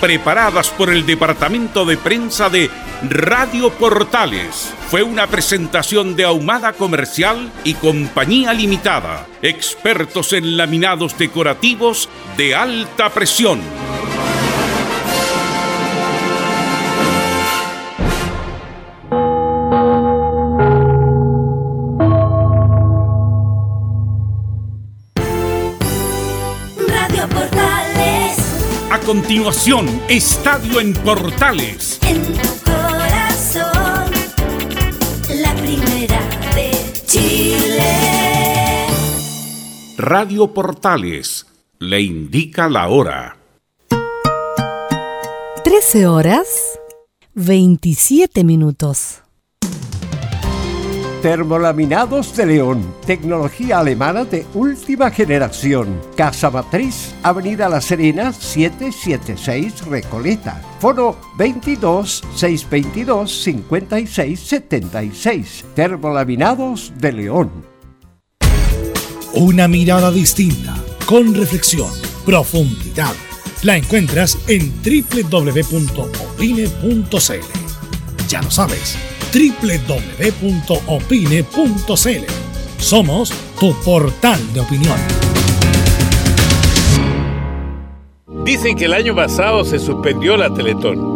preparadas por el departamento de prensa de Radio Portales. Fue una presentación de Ahumada Comercial y Compañía Limitada, expertos en laminados decorativos de alta presión. Continuación, Estadio en Portales. en tu corazón, la primera de Chile. Radio Portales le indica la hora. 13 horas 27 minutos. Termolaminados de León, tecnología alemana de última generación. Casa Matriz, Avenida La Serena, 776 Recoleta. Foro 22 622 56 76. Termolaminados de León. Una mirada distinta, con reflexión, profundidad. La encuentras en www.opine.cl. Ya lo sabes, www.opine.cl. Somos tu portal de opinión. Dicen que el año pasado se suspendió la Teletón,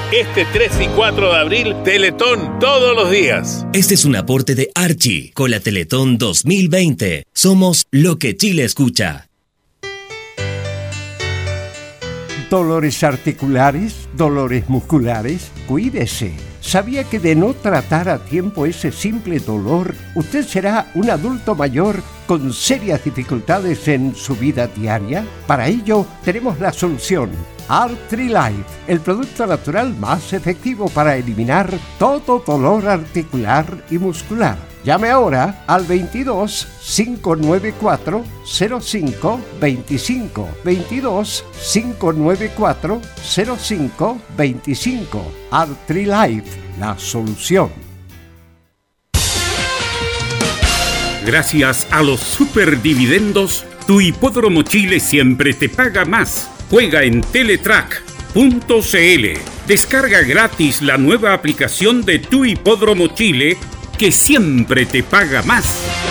Este 3 y 4 de abril, Teletón todos los días. Este es un aporte de Archie con la Teletón 2020. Somos lo que Chile escucha. Dolores articulares, dolores musculares, cuídese. ¿Sabía que de no tratar a tiempo ese simple dolor, usted será un adulto mayor con serias dificultades en su vida diaria? Para ello, tenemos la solución. Artrilife, el producto natural más efectivo para eliminar todo dolor articular y muscular. Llame ahora al 22 594 05 25 22 594 05 25 Artrilife, la solución. Gracias a los superdividendos, tu hipódromo Chile siempre te paga más. Juega en Teletrack.cl. Descarga gratis la nueva aplicación de tu hipódromo Chile que siempre te paga más.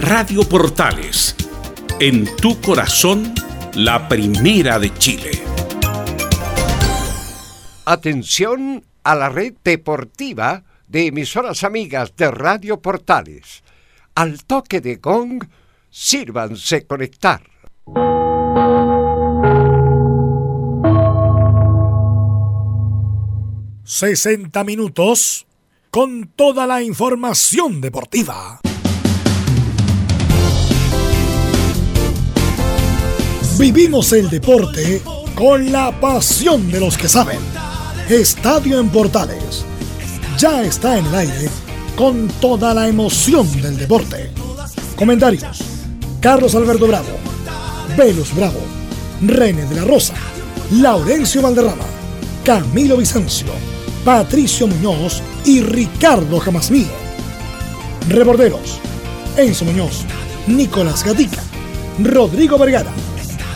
Radio Portales, en tu corazón, la primera de Chile. Atención a la red deportiva de emisoras amigas de Radio Portales. Al toque de gong, sírvanse conectar. – 60 minutos con toda la información deportiva. Vivimos el deporte con la pasión de los que saben. Estadio en Portales. Ya está en el aire con toda la emoción del deporte. Comentarios. Carlos Alberto Bravo. Velus Bravo. René de la Rosa. Laurencio Valderrama. Camilo Vicencio, Patricio Muñoz y Ricardo Jamasmí. Reporteros, Enzo Muñoz, Nicolás Gatica, Rodrigo Vergara,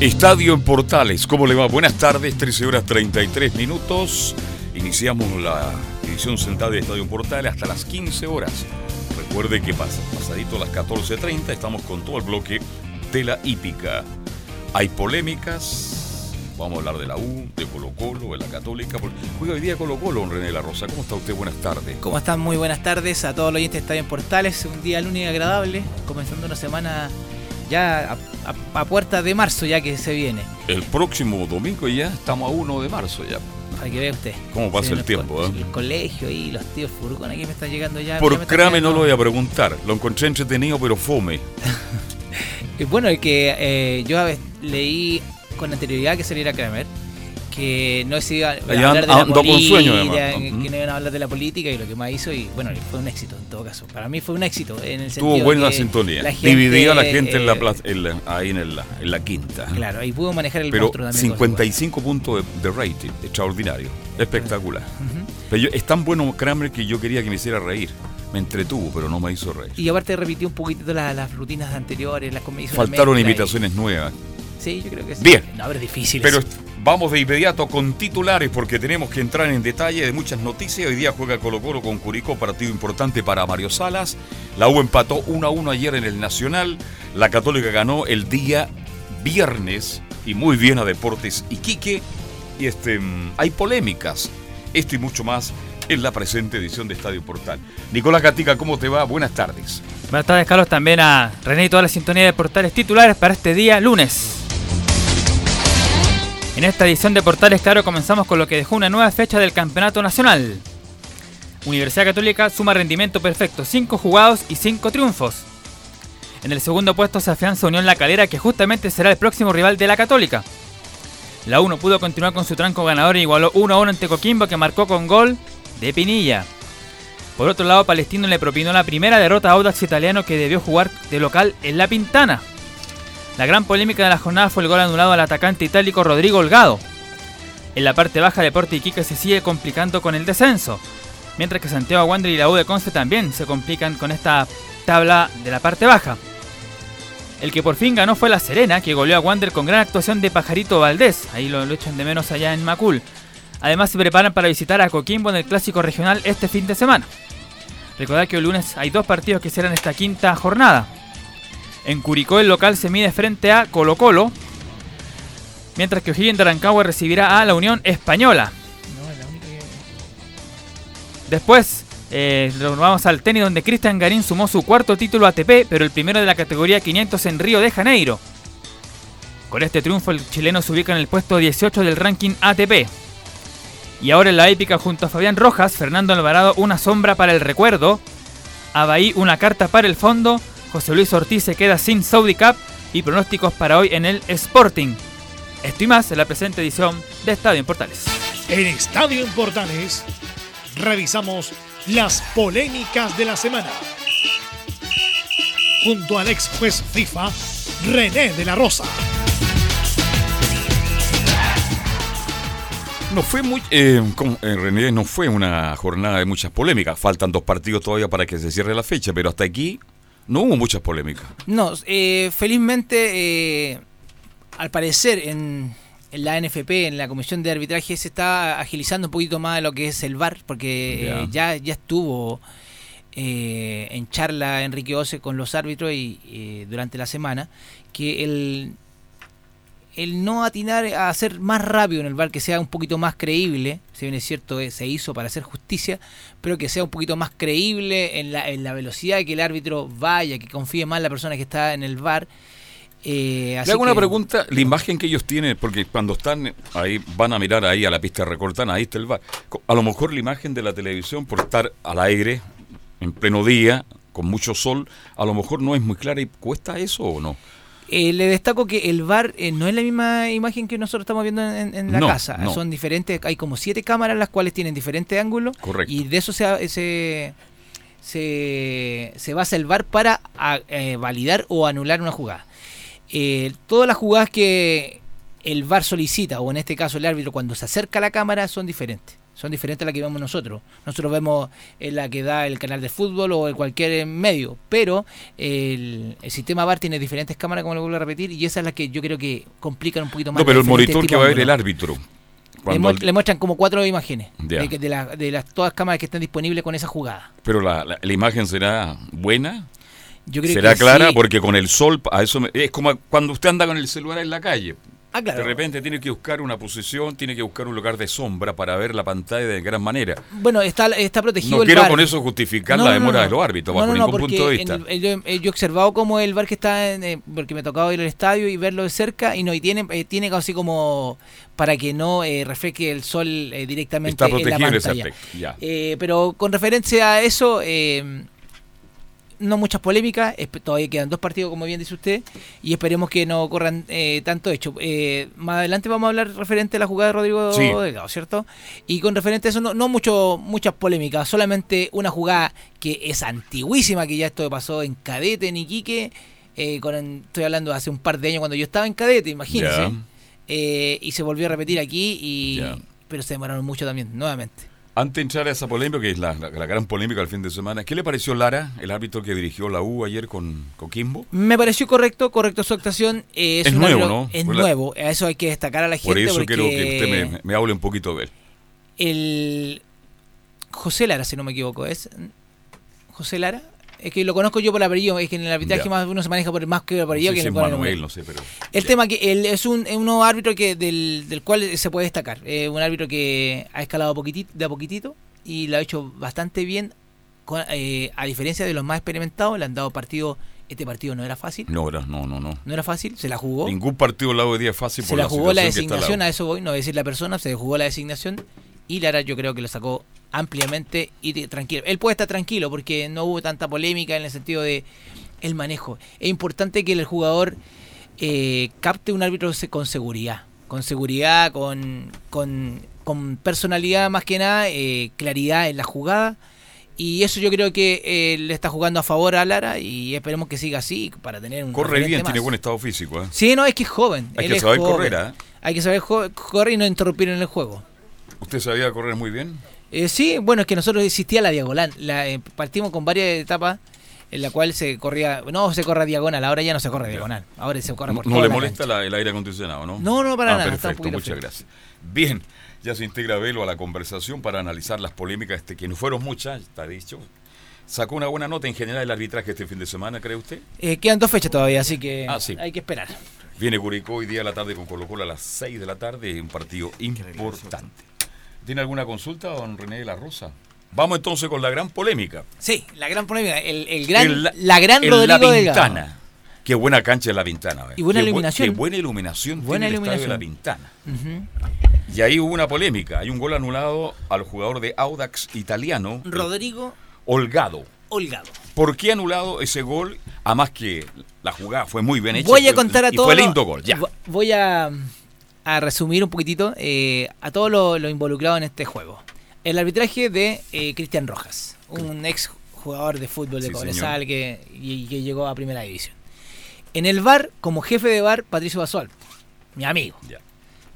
Estadio en Portales, ¿cómo le va? Buenas tardes, 13 horas 33 minutos. Iniciamos la edición central de Estadio en Portales hasta las 15 horas. Recuerde que pasa, pasadito a las 14.30 estamos con todo el bloque de la hípica. Hay polémicas, vamos a hablar de la U, de Colo Colo, de la Católica. Juega hoy día Colo Colo, don René La Rosa. ¿Cómo está usted? Buenas tardes. ¿Cómo están? Muy buenas tardes a todos los oyentes de Estadio en Portales. Un día lunes agradable, comenzando una semana ya a, a- a puertas de marzo ya que se viene. El próximo domingo ya estamos a 1 de marzo ya. Para que vea usted. ¿Cómo pasa el tiempo, co- eh? El colegio y los tíos furgón aquí me están llegando ya. Por Crame no lo voy a preguntar. Lo encontré entretenido, pero fome. Bueno, el que eh, yo leí con anterioridad que saliera Kramer, que no se iba a hablar de la política, que no iban a hablar de la política y lo que más hizo y bueno, fue un éxito en todo caso. Para mí fue un éxito en el sentido Tuvo buena que sintonía. la gente, Dividía a la gente en la eh, plaza, en la- ahí en, el- en la quinta. Claro, y pudo manejar el Pero también. con su 55 puntos de, de rating, extraordinario, espectacular. Ujú. Pero yo- es tan bueno Kramer que yo quería que me hiciera reír. Me entretuvo, pero no me hizo reír. Y aparte repitió un poquito las, las rutinas anteriores, las una Faltaron mezcla y- invitaciones nuevas. Sí, yo creo que sí. Bien. No, pero es difícil. Pero eso. Vamos de inmediato con titulares porque tenemos que entrar en detalle de muchas noticias. Hoy día juega Colo Colo con Curicó, partido importante para Mario Salas. La U empató 1 a 1 ayer en el Nacional. La Católica ganó el día viernes y muy bien a Deportes Iquique. Y este, mm, hay polémicas. Esto y mucho más en la presente edición de Estadio Portal. Nicolás Gatica, ¿cómo te va? Buenas tardes. Buenas tardes, Carlos. También a René y toda la sintonía de portales titulares para este día lunes. En esta edición de Portales Claro comenzamos con lo que dejó una nueva fecha del Campeonato Nacional. Universidad Católica suma rendimiento perfecto, 5 jugados y 5 triunfos. En el segundo puesto se afianza Unión La Calera, que justamente será el próximo rival de la Católica. La 1 pudo continuar con su tranco ganador e igualó 1 a 1 ante Coquimbo, que marcó con gol de Pinilla. Por otro lado, Palestino le propinó la primera derrota a Audax Italiano que debió jugar de local en La Pintana. La gran polémica de la jornada fue el gol anulado al atacante itálico Rodrigo Holgado. En la parte baja, Deporte Iquique se sigue complicando con el descenso, mientras que Santiago Wander y la U de Conce también se complican con esta tabla de la parte baja. El que por fin ganó fue La Serena, que goleó a Wander con gran actuación de Pajarito Valdés, ahí lo, lo echan de menos allá en Macul. Además se preparan para visitar a Coquimbo en el Clásico Regional este fin de semana. Recordad que el lunes hay dos partidos que serán esta quinta jornada. En Curicó el local se mide frente a Colo Colo, mientras que O'Higgins de Rancagua recibirá a la Unión Española. Después eh, vamos al tenis donde Cristian Garín sumó su cuarto título ATP, pero el primero de la categoría 500 en Río de Janeiro. Con este triunfo el chileno se ubica en el puesto 18 del ranking ATP. Y ahora en la épica junto a Fabián Rojas, Fernando Alvarado una sombra para el recuerdo, Abaí una carta para el fondo, José Luis Ortiz se queda sin Saudi Cup y pronósticos para hoy en el Sporting. Esto y más en la presente edición de Estadio en Portales. En Estadio en Portales revisamos las polémicas de la semana. Junto al ex juez FIFA, René de la Rosa. No fue muy. eh, en realidad no fue una jornada de muchas polémicas. Faltan dos partidos todavía para que se cierre la fecha, pero hasta aquí no hubo muchas polémicas. No, eh, felizmente, eh, al parecer en, en la NFP, en la Comisión de Arbitraje, se está agilizando un poquito más lo que es el VAR, porque Ya. eh, ya, ya estuvo eh, en charla Enrique Ose con los árbitros y, durante la semana, que el, el no atinar a hacer más rápido en el VAR, que sea un poquito más creíble, si bien es cierto, eh, se hizo para hacer justicia, pero que sea un poquito más creíble en la, en la velocidad que el árbitro vaya, que confíe más en la persona que está en el VAR, Eh, así Le hago una que- pregunta, la imagen que ellos tienen, porque cuando están ahí, van a mirar ahí a la pista recortada, ahí está el bar. A lo mejor la imagen de la televisión, por estar al aire, en pleno día, con mucho sol, a lo mejor no es muy clara y cuesta eso o no. Eh, le destaco que el bar eh, no es la misma imagen que nosotros estamos viendo en, en la No, casa. no. Son diferentes, hay como siete cámaras las cuales tienen diferentes ángulos. Correcto. Y de eso se, se, se, se basa el VAR para a- eh, validar o anular una jugada. Eh, todas las jugadas que el VAR solicita, o en este caso el árbitro, cuando se acerca a la cámara, son diferentes. Son diferentes a las que vemos nosotros. Nosotros vemos en la que da el canal de fútbol o cualquier medio, pero el, el sistema VAR tiene diferentes cámaras, como lo vuelvo a repetir, y esa es la que yo creo que complican un poquito más. No, pero el monitor que va a ver el árbitro. Le, Cuando mu- al- le muestran como cuatro imágenes Ya. de, de la- de las todas cámaras que están disponibles con esa jugada. pero la, la- la imagen será buena, Yo creo será que clara, sí. porque con el sol, a eso me- es como cuando usted anda con el celular en la calle. Ah, claro. De repente tiene que buscar una posición, tiene que buscar un lugar de sombra para ver la pantalla de gran manera. Bueno, está, está protegido No el quiero VAR. con eso justificar No, la demora no. de los árbitros, No, bajo no, no, ningún porque punto de vista. el- el- yo, eh, yo he observado como el bar que está, en, eh, porque me ha tocado ir al estadio y verlo de cerca, y no, y tiene, eh, tiene así como para que no eh, refleje el sol eh, directamente Está en la protegido en ese pantalla. aspecto. Ya. Pero con referencia a eso, eh, no muchas polémicas, todavía quedan dos partidos, como bien dice usted, y esperemos que no corran eh, tanto hecho. Eh, más adelante vamos a hablar referente a la jugada de Rodrigo Sí. Delgado, ¿cierto? Y con referente a eso, no, no mucho, muchas polémicas, solamente una jugada que es antiguísima, que ya esto pasó en Cadete, en Iquique, eh, con, estoy hablando de hace un par de años cuando yo estaba en Cadete, imagínense. Eh, y se volvió a repetir aquí, y pero se demoraron mucho también, nuevamente. Antes de entrar a esa polémica, que es la, la- la gran polémica del fin de semana, ¿qué le pareció Lara, el árbitro que dirigió la U ayer con Coquimbo? Me pareció correcto, correcto su actuación. eh, Es nuevo, árbitro- ¿no? Es Por la- nuevo, a eso hay que destacar a la gente. Por eso porque quiero que usted me, me hable un poquito de él. El José Lara, si no me equivoco, ¿es? José Lara. Es que lo conozco yo por apellido, es que en el arbitraje Ya. más uno se maneja por más que el No apellido sé que si el Manuel, no sé, pero... El tema que él es un, es un nuevo árbitro que del, del cual se puede destacar. Eh, un árbitro que ha escalado poquitito, de a poquitito y lo ha hecho bastante bien. con- eh, a diferencia de los más experimentados, le han dado partido. Este partido no era fácil. No, era- no, no, no. No era fácil, se la jugó. Ningún partido lado de día es fácil Se por la jugó la designación, a eso voy, no voy a decir la persona, se jugó la designación y Lara yo creo que lo sacó ampliamente y tranquilo. Él puede estar tranquilo porque no hubo tanta polémica en el sentido de el manejo. Es importante que el jugador eh, capte un árbitro con seguridad, con seguridad, con, con, con personalidad más que nada, eh, claridad en la jugada. Y eso yo creo que eh, le está jugando a favor a Lara y esperemos que siga así para tener un Corre bien, más. tiene buen estado físico. ¿eh? Sí, no, es que es joven. Hay él que saber joven. correr. Hay que saber correr y no interrumpir en el juego. ¿Usted sabía correr muy bien? Eh, sí, bueno, es que nosotros existía la diagonal. La, eh, partimos con varias etapas en la cual se corría, no se corre a diagonal, ahora ya no se corre a diagonal, ahora se corre No, por no toda le la molesta la- el aire acondicionado, ¿no? No, no, para Ah, nada, Perfecto, muchas gracias. Bien, ya se integra Velo a la conversación para analizar las polémicas, este, que no fueron muchas, está dicho. ¿Sacó una buena nota en general el arbitraje este fin de semana, cree usted? Eh, quedan dos fechas todavía, así que Ah, sí. hay que esperar. Viene Curicó hoy día a la tarde con Colo Colo a las 6 de la tarde, un partido importante. ¿Tiene alguna consulta, don René de la Rosa? Vamos entonces con la gran polémica. Sí, la gran polémica, el, el gran, la gran en Rodrigo La Delgado. Vintana. Qué buena cancha es La Vintana. ¿ves? Y buena Qué bu- iluminación. Qué buena iluminación Buena tiene el estadio de La iluminación. Ujú. Y ahí hubo una polémica. Hay un gol anulado al jugador de Audax italiano, Rodrigo Holgado. Holgado. ¿Por qué anulado ese gol? Además que la jugada fue muy bien hecha. Voy a fue- contar a todos. fue lindo gol, ya. vo- Voy a, a resumir un poquitito eh, a todos los lo involucrados en este juego. El arbitraje de eh, Cristian Rojas, un ex jugador de fútbol de Sí, Cobresal que, y, que llegó a primera división. En el bar, como jefe de bar, Patricio Basual, mi amigo. Ya.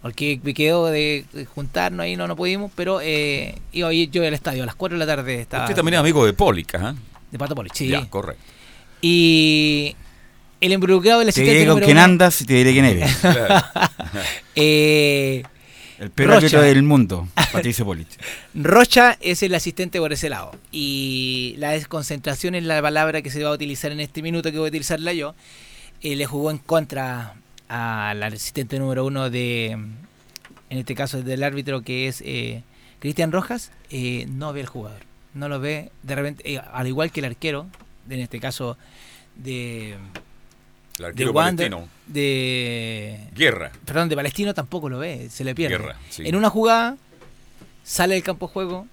Porque me quedó de juntarnos ahí, no, no pudimos, pero eh, iba yo al estadio a las 4 de la tarde. Estaba Usted también es amigo de Pólica, ¿ah? De Pato Poli, sí. Ya, correcto. Y el involucrado del Te asistente diré con quién uno, andas y te diré quién eres. Claro. eh, El peor Rocha. del mundo, Patricio Polich. Rocha es el asistente por ese lado. Y la desconcentración en la palabra que se va a utilizar en este minuto, que voy a utilizarla yo, eh, le jugó en contra al asistente número uno de, en este caso del árbitro que es eh, Cristian Rojas, eh, no ve al jugador. No lo ve, de repente, al igual que el arquero, en este caso de, El de Wander, palestino. de Guerra. perdón, de Palestino tampoco lo ve, se le pierde. Guerra, sí. En una jugada sale del campo de juego,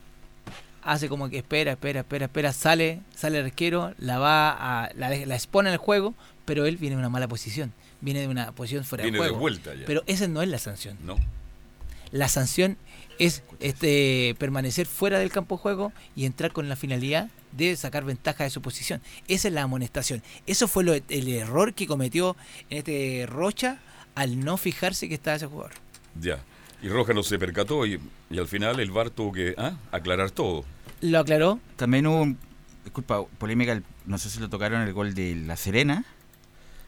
hace como que espera, espera, espera, espera, sale, sale el arquero, la va a la, la expone en el juego, pero él viene de una mala posición, viene de una posición fuera Viene de de juego. vuelta ya. Pero esa no es la sanción. No. La sanción es este permanecer fuera del campo de juego y entrar con la finalidad de sacar ventaja de su posición. Esa es la amonestación. Eso fue lo- el error que cometió en este Rocha al no fijarse que estaba ese jugador. Ya. Y Roja no se percató y, y al final el VAR tuvo que ah, aclarar todo. Lo aclaró. También hubo, un- disculpa, polémica, el- no sé si lo tocaron el gol de La Serena,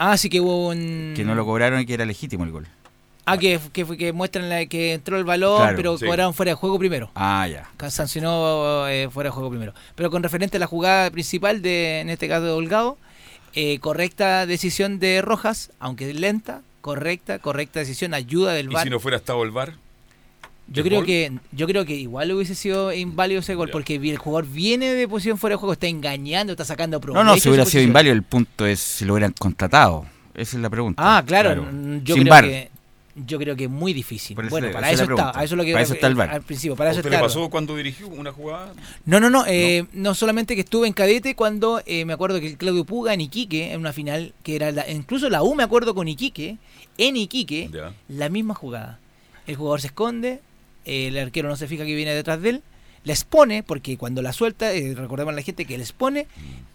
Ah, sí que hubo un... que no lo cobraron y que era legítimo el gol. Ah, que, que, que muestran la, que entró el balón, Claro, pero sí. cobraron fuera de juego primero. Ah, ya. Sancionó eh, fuera de juego primero. Pero con referente a la jugada principal, de en este caso de Holgado, eh, correcta decisión de Rojas, aunque lenta, correcta, correcta decisión, ayuda del Y VAR. si no fuera estado el VAR, Yo ¿El creo gol? que yo creo que igual hubiese sido inválido ese gol Ya. porque el jugador viene de posición fuera de juego, está engañando, está sacando No, provecho. no, de si hubiera sido inválido, el punto es si lo hubieran contratado. Esa es la pregunta. Ah, claro, yo Sin creo VAR. que yo creo que es muy difícil. Bueno, para eso está, a eso es lo que Para eso está el VAR. al principio, para ¿a eso está. le claro. pasó cuando dirigió una jugada? No, no, no, eh, no solamente que estuve en cadete cuando eh, me acuerdo que el Claudio Puga en Iquique, en una final que era la- incluso la U me acuerdo con Iquique, en Iquique, Ya. la misma jugada. El jugador se esconde, eh, el arquero no se fija que viene detrás de él, la expone, porque cuando la suelta, eh, recordemos a la gente que la expone,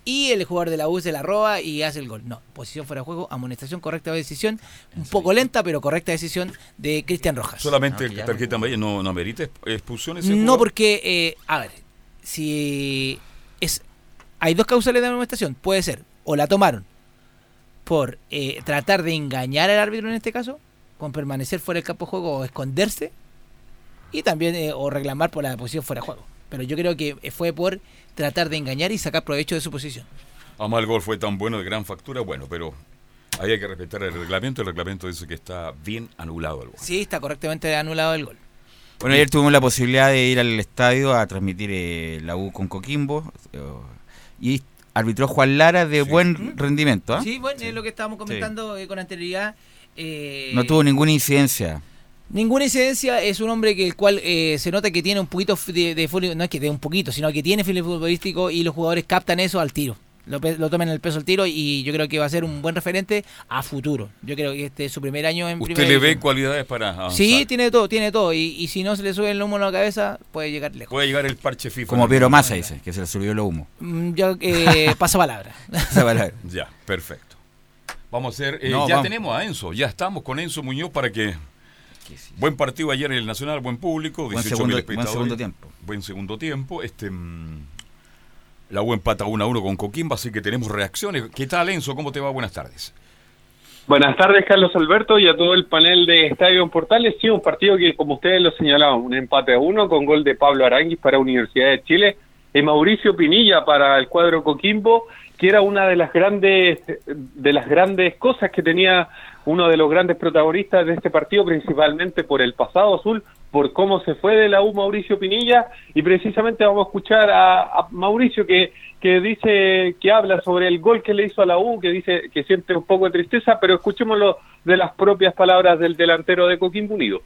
y el jugador de la U se la roba y hace el gol. No, posición fuera de juego, amonestación, correcta decisión, un poco lenta, pero correcta decisión de Cristian Rojas. Solamente ya tarjeta amarilla no, no amerita exp- expulsión ese No, jugador? porque, eh, a ver, si es hay dos causales de amonestación. Puede ser, o la tomaron por eh, tratar de engañar al árbitro en este caso, con permanecer fuera del campo de juego o esconderse, y también, eh, o reclamar por la posición fuera de juego. Pero yo creo que eh, fue por tratar de engañar y sacar provecho de su posición. Además el gol fue tan bueno, de gran factura, bueno, pero ahí hay que respetar el reglamento. El reglamento dice que está bien anulado el gol. Sí, está correctamente anulado el gol. Bueno, ayer tuvimos la posibilidad de ir al estadio a transmitir eh, la U con Coquimbo eh, y arbitró Juan Lara de buen rendimiento. ¿ah? Sí, bueno, es lo que estábamos comentando eh, con anterioridad. eh, No tuvo ninguna incidencia. Ninguna incidencia, es un hombre que el cual eh, se nota que tiene un poquito de, de fútbol, no es que de un poquito, sino que tiene fútbol futbolístico y los jugadores captan eso al tiro. Lo, lo toman en el peso al tiro y yo creo que va a ser un buen referente a futuro. Yo creo que este es su primer año en ¿Usted le ve cualidades para avanzar? Sí, tiene todo, tiene todo. Y, y si no se le sube el humo a la cabeza, puede llegar lejos. Puede llegar el parche FIFA. Como Piero Massa dice, que se le subió el humo. Mm, Yo eh, paso palabra. Esa palabra. Ya, perfecto. Vamos a hacer. eh, No, ya vamos. tenemos a Enzo, ya estamos con Enzo Muñoz para que. Buen partido ayer en el Nacional, buen público, Buen 18.000 segundo- buen espectadores. segundo tiempo. Buen segundo tiempo. Este, mm, la U empata 1 a 1 con Coquimba, así que tenemos reacciones. ¿Qué tal, Enzo? ¿Cómo te va? Buenas tardes. Buenas tardes, Carlos Alberto, y a todo el panel de Estadio en Portales. Sí, un partido que, como ustedes lo señalaban, un empate a uno con gol de Pablo Aranguis para Universidad de Chile y Mauricio Pinilla para el cuadro Coquimbo, que era una de las grandes de las grandes cosas que tenía uno de los grandes protagonistas de este partido, principalmente por el pasado azul, por cómo se fue de la U Mauricio Pinilla, y precisamente vamos a escuchar a, Mauricio que, que dice, que habla sobre el gol que le hizo a la U, que dice que siente un poco de tristeza, pero escuchémoslo de las propias palabras del delantero de Coquimbo Unido.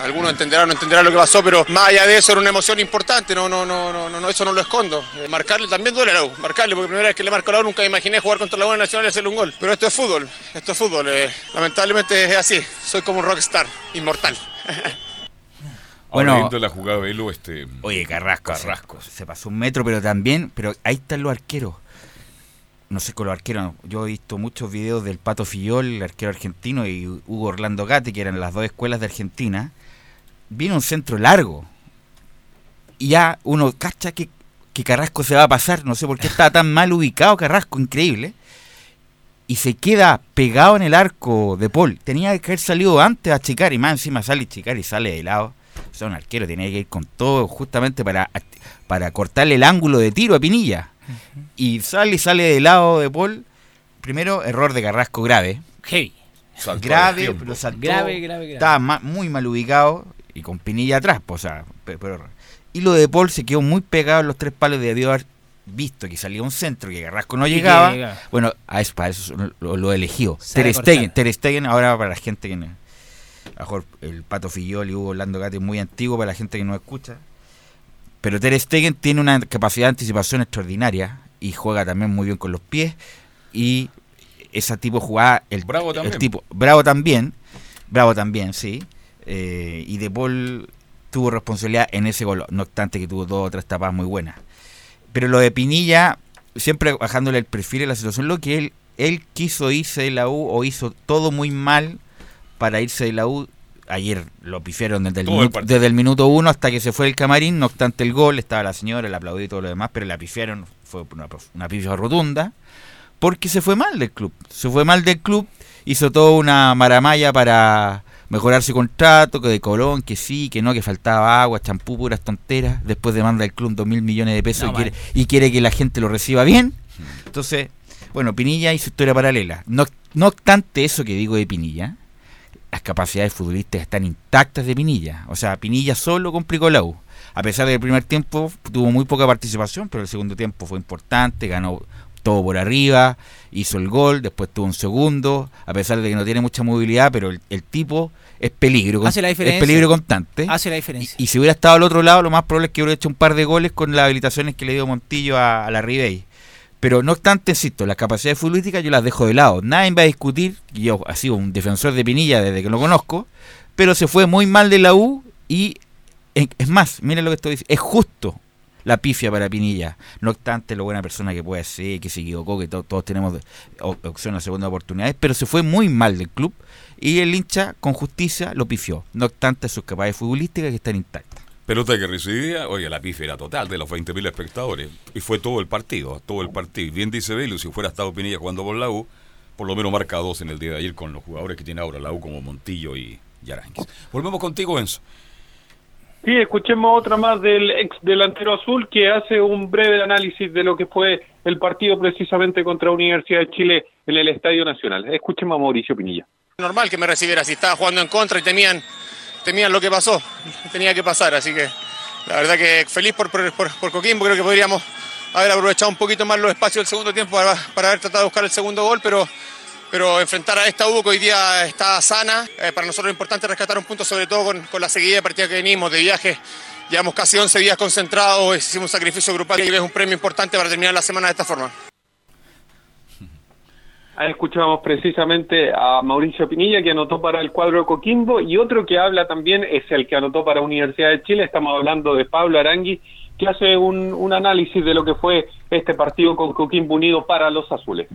Algunos entenderán o no entenderán lo que pasó, pero más allá de eso era una emoción importante, no, no, no, no, no eso no lo escondo. Eh, marcarle también duele a la U, marcarle, porque primera vez que le marco a la U nunca me imaginé jugar contra la U Nacional y hacerle un gol. Pero esto es fútbol, esto es fútbol, eh, lamentablemente es así, soy como un rockstar, inmortal. Ahora Bueno. la jugada de Velo, este. Oye, Carrasco. Carrasco. Se, se pasó un metro, pero también, pero ahí están los arqueros. No sé con los arqueros, yo he visto muchos videos del Pato Fillol, el arquero argentino, y Hugo Orlando Gatti, que eran las dos escuelas de Argentina. Viene un centro largo. Y ya uno cacha que, Carrasco se va a pasar. No sé por qué estaba tan mal ubicado Carrasco, increíble. Y se queda pegado en el arco de Paul. Tenía que haber salido antes a chicar y más encima sale chicar y sale de lado. O sea, un arquero tenía que ir con todo justamente para, para cortarle el ángulo de tiro a Pinilla. Y sale y sale de lado de Paul. Primero, error de Carrasco grave. Heavy. Saltó grave, pero saltó. Grave, grave, grave. Estaba ma- muy mal ubicado y con Pinilla atrás. pues, o sea, pe- pero, y lo de Paul se quedó muy pegado en los tres palos. Debió haber visto que salía un centro que Carrasco no llegaba, llegaba. bueno, a eso, para eso lo, lo eligió. Ter. Stegen, Ter Stegen, ahora para la gente que no, mejor el Pato Fillol y Hugo Orlando Gatti muy antiguo para la gente que no escucha. Pero Ter Stegen tiene una capacidad de anticipación extraordinaria y juega también muy bien con los pies y ese tipo de jugada el, Bravo el también. tipo Bravo también, Bravo también, sí. Eh, y De Paul tuvo responsabilidad en ese gol, no obstante que tuvo dos o tres tapadas muy buenas. Pero lo de Pinilla, siempre bajándole el perfil de la situación, lo que él, él quiso irse de la U o hizo todo muy mal para irse de la U. Ayer lo pifiaron desde el, minuto, desde el minuto uno hasta que se fue el camarín, no obstante el gol, estaba la señora, le aplaudí y todo lo demás, pero la pifiaron, fue una, una pifia rotunda, porque se fue mal del club. Se fue mal del club, hizo toda una maramaya para mejorar su contrato, que de Colón, que sí, que no, que faltaba agua, champú, puras tonteras. Después demanda el club dos mil millones de pesos No, y, quiere, y quiere que la gente lo reciba bien. Entonces, bueno, Pinilla y su historia paralela. No, no obstante eso que digo de Pinilla, las capacidades futbolísticas están intactas de Pinilla. O sea, Pinilla solo complicó la U. A pesar de que el primer tiempo tuvo muy poca participación, pero el segundo tiempo fue importante, ganó todo por arriba, hizo el gol, después tuvo un segundo, a pesar de que no tiene mucha movilidad, pero el, el tipo es peligro, Hace la diferencia. es peligro constante. Hace la diferencia. Y si hubiera estado al otro lado, lo más probable es que hubiera hecho un par de goles con las habilitaciones que le dio Montillo a, a la Ribey. Pero no obstante, insisto, las capacidades futbolísticas yo las dejo de lado. Nadie va a discutir, yo he sido un defensor de Pinilla desde que lo conozco, pero se fue muy mal de la U y es más, miren lo que estoy diciendo, es justo la pifia para Pinilla. No obstante, lo buena persona que puede ser, que se equivocó, que to- todos tenemos opción a segunda oportunidades, pero se fue muy mal del club y el hincha con justicia lo pifió. No obstante, sus capacidades futbolísticas que están intactas. Pelota que recibía, oye, la pifia era total de los 20.000 espectadores. Y fue todo el partido, todo el partido. Y Bien dice Belu, si fuera estado Pinilla jugando por la U, por lo menos marca dos en el día de ayer con los jugadores que tiene ahora la U como Montillo y, y Aranguis. Volvemos contigo, Enzo. Sí, escuchemos otra más del ex delantero azul que hace un breve análisis de lo que fue el partido precisamente contra Universidad de Chile en el Estadio Nacional. Escuchemos a Mauricio Pinilla. Normal que me recibiera si estaba jugando en contra y temían, temían lo que pasó. Tenía que pasar, así que la verdad que feliz por, por, por- Coquimbo. Creo que podríamos haber aprovechado un poquito más los espacios del segundo tiempo para, para haber tratado de buscar el segundo gol, pero, pero enfrentar a esta U que hoy día está sana. eh, para nosotros es importante rescatar un punto, sobre todo con, con la seguida de partidas que venimos de viaje. Llevamos casi 11 días concentrados, hicimos un sacrificio grupal y es un premio importante para terminar la semana de esta forma. Ahí escuchábamos precisamente a Mauricio Pinilla que anotó para el cuadro Coquimbo y otro que habla también es el que anotó para Universidad de Chile. Estamos hablando de Pablo Arangui que hace un, un análisis de lo que fue este partido con Coquimbo Unido para los azules.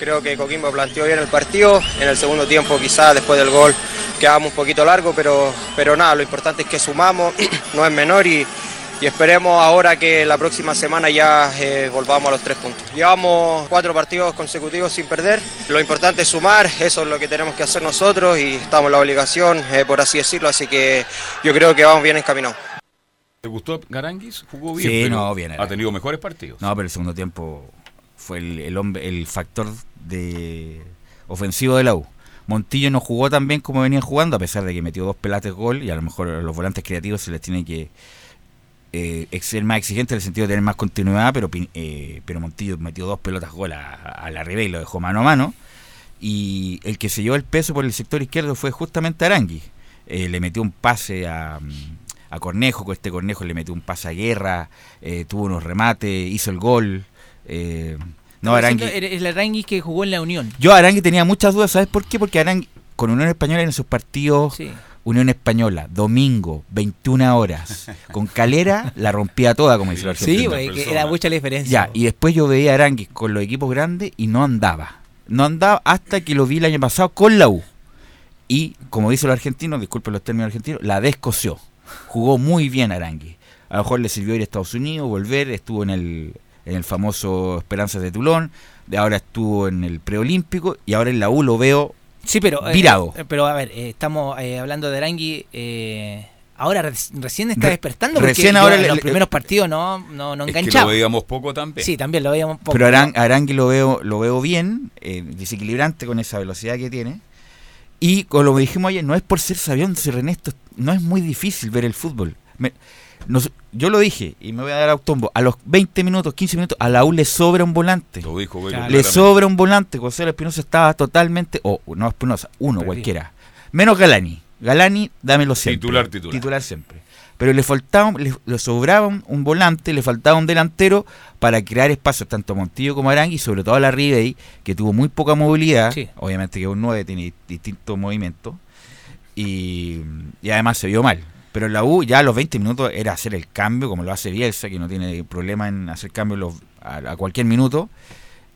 Creo que Coquimbo planteó bien el partido. En el segundo tiempo, quizás después del gol, quedamos un poquito largo, pero, pero nada, lo importante es que sumamos, no es menor y, y esperemos ahora que la próxima semana ya eh, volvamos a los tres puntos. Llevamos cuatro partidos consecutivos sin perder. Lo importante es sumar, eso es lo que tenemos que hacer nosotros y estamos en la obligación, eh, por así decirlo, así que yo creo que vamos bien encaminados. ¿Te gustó Garanguis? Jugó bien. Sí, pero no, bien. Ha tenido mejores partidos. No, pero el segundo tiempo fue el, el hombre, el factor de ofensivo de la U. Montillo no jugó tan bien como venía jugando, a pesar de que metió dos pelates gol y a lo mejor a los volantes creativos se les tiene que eh, ser más exigente en el sentido de tener más continuidad, pero, eh, pero Montillo metió dos pelotas gol a, a la Ribey y lo dejó mano a mano. Y el que se llevó el peso por el sector izquierdo fue justamente Arangui. Eh, le metió un pase a, mm, a Cornejo, con este Cornejo le metió un pase a Guerra, eh, tuvo unos remates, hizo el gol. no, Arangui. El, el Arangui que jugó en la Unión. Yo Arangui tenía muchas dudas, ¿sabes por qué? Porque Arangui, con Unión Española en sus partidos, Sí. Unión Española, domingo, 21 horas, con Calera la rompía toda, como dice el Sí, argentino. güey, que era mucha la diferencia. Ya, y después yo veía a Arangui con los equipos grandes y no andaba. No andaba hasta que lo vi el año pasado con la U. Y, como dicen los argentinos, disculpen los términos argentinos, la descoció. Jugó muy bien Arangui. A lo mejor le sirvió ir a Estados Unidos, volver, estuvo en el, en el famoso Esperanzas de Tulón, ahora estuvo en el preolímpico y ahora en la U lo veo Sí, pero. eh, virado. eh, pero a ver, eh, estamos eh, hablando de Arangui. eh, ahora re- recién está Re- despertando. Porque recién ahora en los primeros partidos no, no, no Es que enganchaba. lo veíamos poco también. Sí, también lo veíamos poco. Pero Aran- Arangui lo veo, lo veo bien, desequilibrante con esa velocidad que tiene. Y como lo dijimos ayer, no es por ser sabión, si René, esto no es muy difícil ver el fútbol. Me- nos- yo lo dije y me voy a dar autombo. A los 20 minutos, 15 minutos, a la U le sobra un volante. Lo dijo Le sobra un volante. Gonzalo Espinosa estaba totalmente. O no Espinosa, uno, Perdido. cualquiera. Menos Galani. Galani, dámelo siempre. Titular, titular. Titular siempre. Pero le faltaba, le, le sobraba un, un volante, le faltaba un delantero para crear espacios tanto a Montillo como a Arangui, y sobre todo a la Ribey, que tuvo muy poca movilidad. Sí. Obviamente que un 9 tiene distintos movimientos. Y, y además se vio mal. Pero la U ya a los 20 minutos era hacer el cambio, como lo hace Bielsa, que no tiene problema en hacer cambios los- a, a cualquier minuto.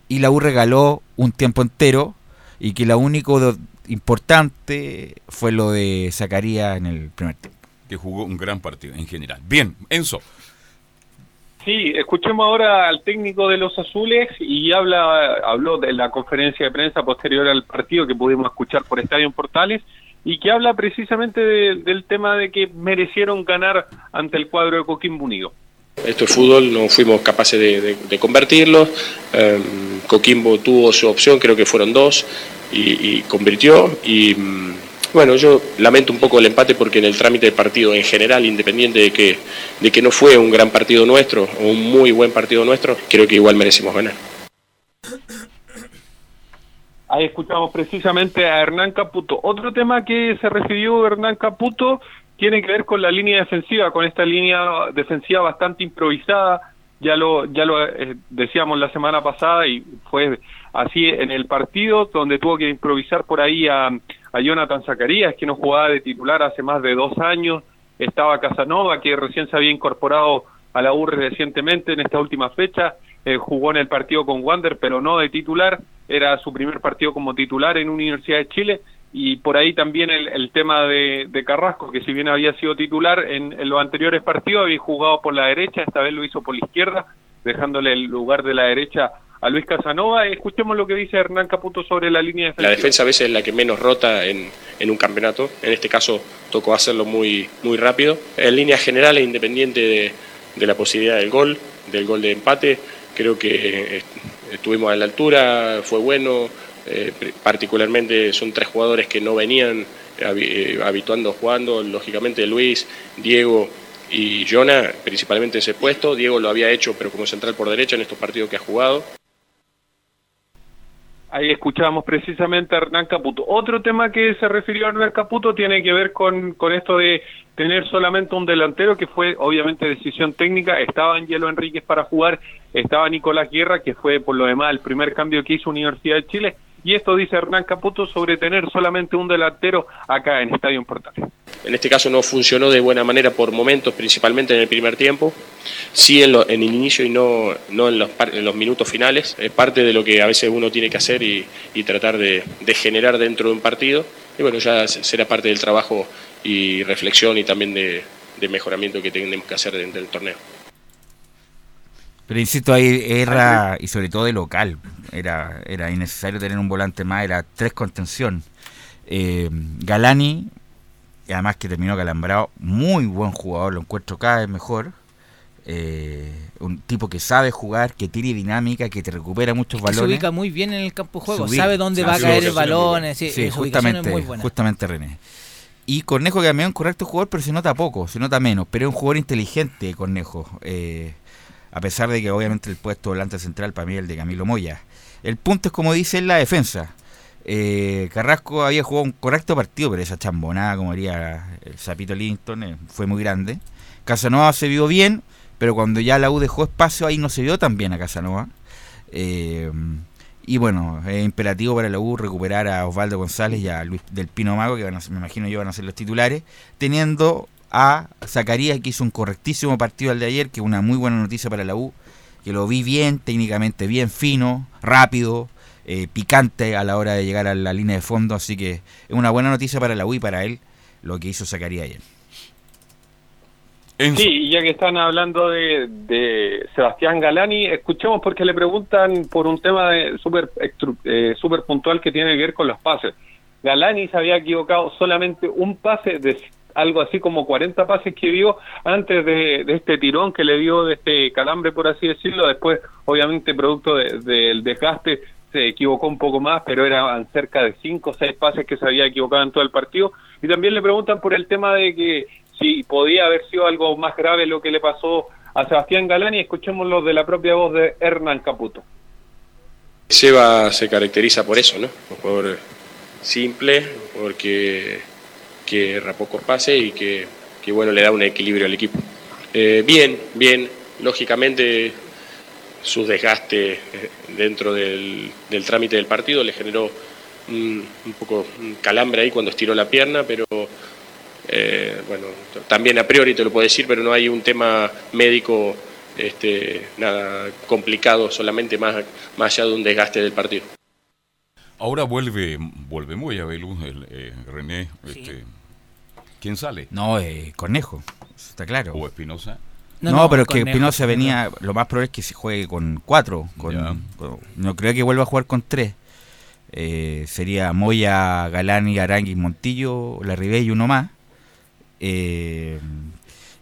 Y la U regaló un tiempo entero y que lo único de- importante fue lo de Zacarías en el primer tiempo. Que jugó un gran partido en general. Bien, Enzo. Sí, escuchemos ahora al técnico de los azules y habla, habló de la conferencia de prensa posterior al partido que pudimos escuchar por Estadio en Portales y que habla precisamente de- del tema de que merecieron ganar ante el cuadro de Coquimbo Unido. Esto es fútbol, no fuimos capaces de, de- convertirlo. Eh, Coquimbo tuvo su opción, creo que fueron dos, y, y convirtió. Y mm, bueno, yo lamento un poco el empate porque en el trámite del partido en general, independiente de que, de que no fue un gran partido nuestro o un muy buen partido nuestro, creo que igual merecimos ganar. Ahí escuchamos precisamente a Hernán Caputo. Otro tema que se refirió Hernán Caputo tiene que ver con la línea defensiva, con esta línea defensiva bastante improvisada. Ya lo ya lo eh, decíamos la semana pasada y fue así en el partido donde tuvo que improvisar por ahí a, a Jonathan Zacarías, que no jugaba de titular hace más de dos años. Estaba Casanova, que recién se había incorporado a la U recientemente en esta última fecha. Eh, jugó en el partido con Wander, pero no de titular. Era su primer partido como titular en Universidad de Chile. Y por ahí también el, tema de, Carrasco, que si bien había sido titular en, los anteriores partidos, había jugado por la derecha, esta vez lo hizo por la izquierda, dejándole el lugar de la derecha a Luis Casanova. Escuchemos lo que dice Hernán Caputo sobre la línea defensiva. La defensa a veces es la que menos rota en, en un campeonato. En este caso tocó hacerlo muy, muy rápido. En líneas generales, independiente de, de la posibilidad del gol, del gol de empate, creo que eh, estuvimos a la altura, fue bueno. eh, particularmente son tres jugadores que no venían eh, habituando jugando, lógicamente Luis, Diego y Jonah, principalmente ese puesto. Diego lo había hecho, pero como central por derecha en estos partidos que ha jugado. Ahí escuchábamos precisamente a Hernán Caputo. Otro tema que se refirió a Hernán Caputo tiene que ver con, con esto de tener solamente un delantero, que fue obviamente decisión técnica. Estaba Angelo Enríquez para jugar, estaba Nicolás Guerra, que fue por lo demás el primer cambio que hizo Universidad de Chile. Y esto dice Hernán Caputo sobre tener solamente un delantero acá en Estadio Portales. En este caso no funcionó de buena manera por momentos, principalmente en el primer tiempo. Sí en, el inicio y no, no en, los, en los minutos finales. Es parte de lo que a veces uno tiene que hacer y, y tratar de, de generar dentro de un partido. Y bueno, ya se- será parte del trabajo y reflexión y también de, de mejoramiento que tenemos que hacer dentro del torneo. Pero insisto, ahí era, y sobre todo de local, era, era innecesario tener un volante más, era tres contención. Eh, Galani, además que terminó calambrado, muy buen jugador, lo encuentro cada vez mejor. Eh, un tipo que sabe jugar, que tiene dinámica, que te recupera muchos Que se balones. ubica muy bien en el campo de juego, Se sabe dónde va a caer el es balón, sí, es justamente, muy buena. justamente René. Y Cornejo que también es un correcto jugador, pero se nota poco, se nota menos. Pero es un jugador inteligente, Cornejo. eh, a pesar de que obviamente el puesto volante central para mí es el de Camilo Moya. El punto es como dice él, la defensa. Eh, Carrasco había jugado un correcto partido, pero esa chambonada, como diría el Zapito Livingston, eh, fue muy grande. Casanova se vio bien, pero cuando ya la U dejó espacio, ahí no se vio tan bien a Casanova. Eh, y bueno, es imperativo para la U recuperar a Osvaldo González y a Luis del Pino Mago, que van a me imagino yo van a ser los titulares, teniendo a Zacarías, que hizo un correctísimo partido al de ayer, que es una muy buena noticia para la U, que lo vi bien, técnicamente bien fino, rápido, eh, picante a la hora de llegar a la línea de fondo, así que es una buena noticia para la U y para él lo que hizo Zacarías ayer. Sí, y ya que están hablando de, de Sebastián Galani, escuchemos porque le preguntan por un tema de súper extru- eh, súper puntual que tiene que ver con los pases. Galani se había equivocado solamente un pase de algo así como 40 pases que dio antes de, este tirón que le dio de este calambre, por así decirlo. Después, obviamente, producto de- del desgaste, se equivocó un poco más, pero eran cerca de 5 o 6 pases que se había equivocado en todo el partido. Y también le preguntan por el tema de que si podía haber sido algo más grave lo que le pasó a Sebastián Galán y escuchémoslo de la propia voz de Hernán Caputo. Seba se caracteriza por eso, ¿no? Jugador simple, porque que erra pocos pases y que, que, bueno le da un equilibrio al equipo. Eh, bien, bien, lógicamente su desgaste eh, dentro del, del trámite del partido le generó un, un poco un calambre ahí cuando estiró la pierna, pero eh, bueno, también a priori te lo puedo decir, pero no hay un tema médico este, nada complicado, solamente más, más allá de un desgaste del partido. Ahora vuelve, vuelve muy a Belú, el, eh, René. Este, ¿Quién sale? No, eh, Cornejo, está claro. ¿O Espinosa? No, no, pero es que Espinosa venía, lo más probable es que se juegue con cuatro. Con, con- no creo que vuelva a jugar con tres. Eh, sería Moya, Galán y Arangui Montillo, La y uno más. Eh,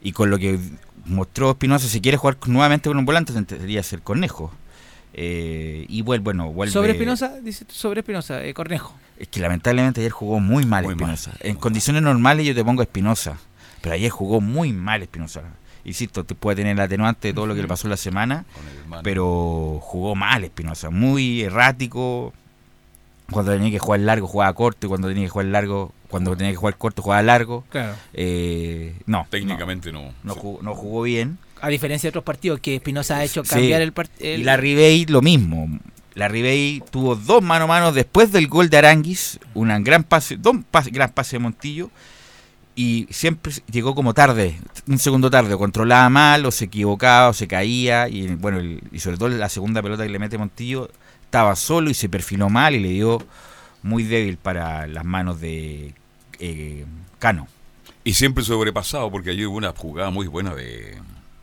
y con lo que mostró Espinosa, si quiere jugar nuevamente con un volante, que ser Cornejo. Eh, y vuelve, bueno, vuelve. Sobre Espinosa, dice sobre Espinosa, eh, Cornejo. Es que lamentablemente ayer jugó muy mal Espinosa. En condiciones normales yo te pongo Espinosa, pero ayer jugó muy mal Espinosa. Insisto, te puede tener el atenuante de todo lo que le pasó la semana, pero jugó mal Espinosa, muy errático. Cuando tenía que jugar largo jugaba corto y cuando tenía que jugar largo, cuando tenía que jugar corto jugaba largo. Claro. Eh, no, Técnicamente no. no jugó, no jugó bien. A diferencia de otros partidos que Espinosa ha hecho Sí. cambiar el partido. Y la Ribey lo mismo. La Ribey tuvo dos mano a mano después del gol de Aranguis, una gran pase, dos pas- gran pase de Montillo y siempre llegó como tarde, un segundo tarde, o controlaba mal o se equivocaba o se caía y bueno, y sobre todo la segunda pelota que le mete Montillo estaba solo y se perfiló mal y le dio muy débil para las manos de eh, Cano. Y siempre sobrepasado, porque ayer hubo una jugada muy buena de,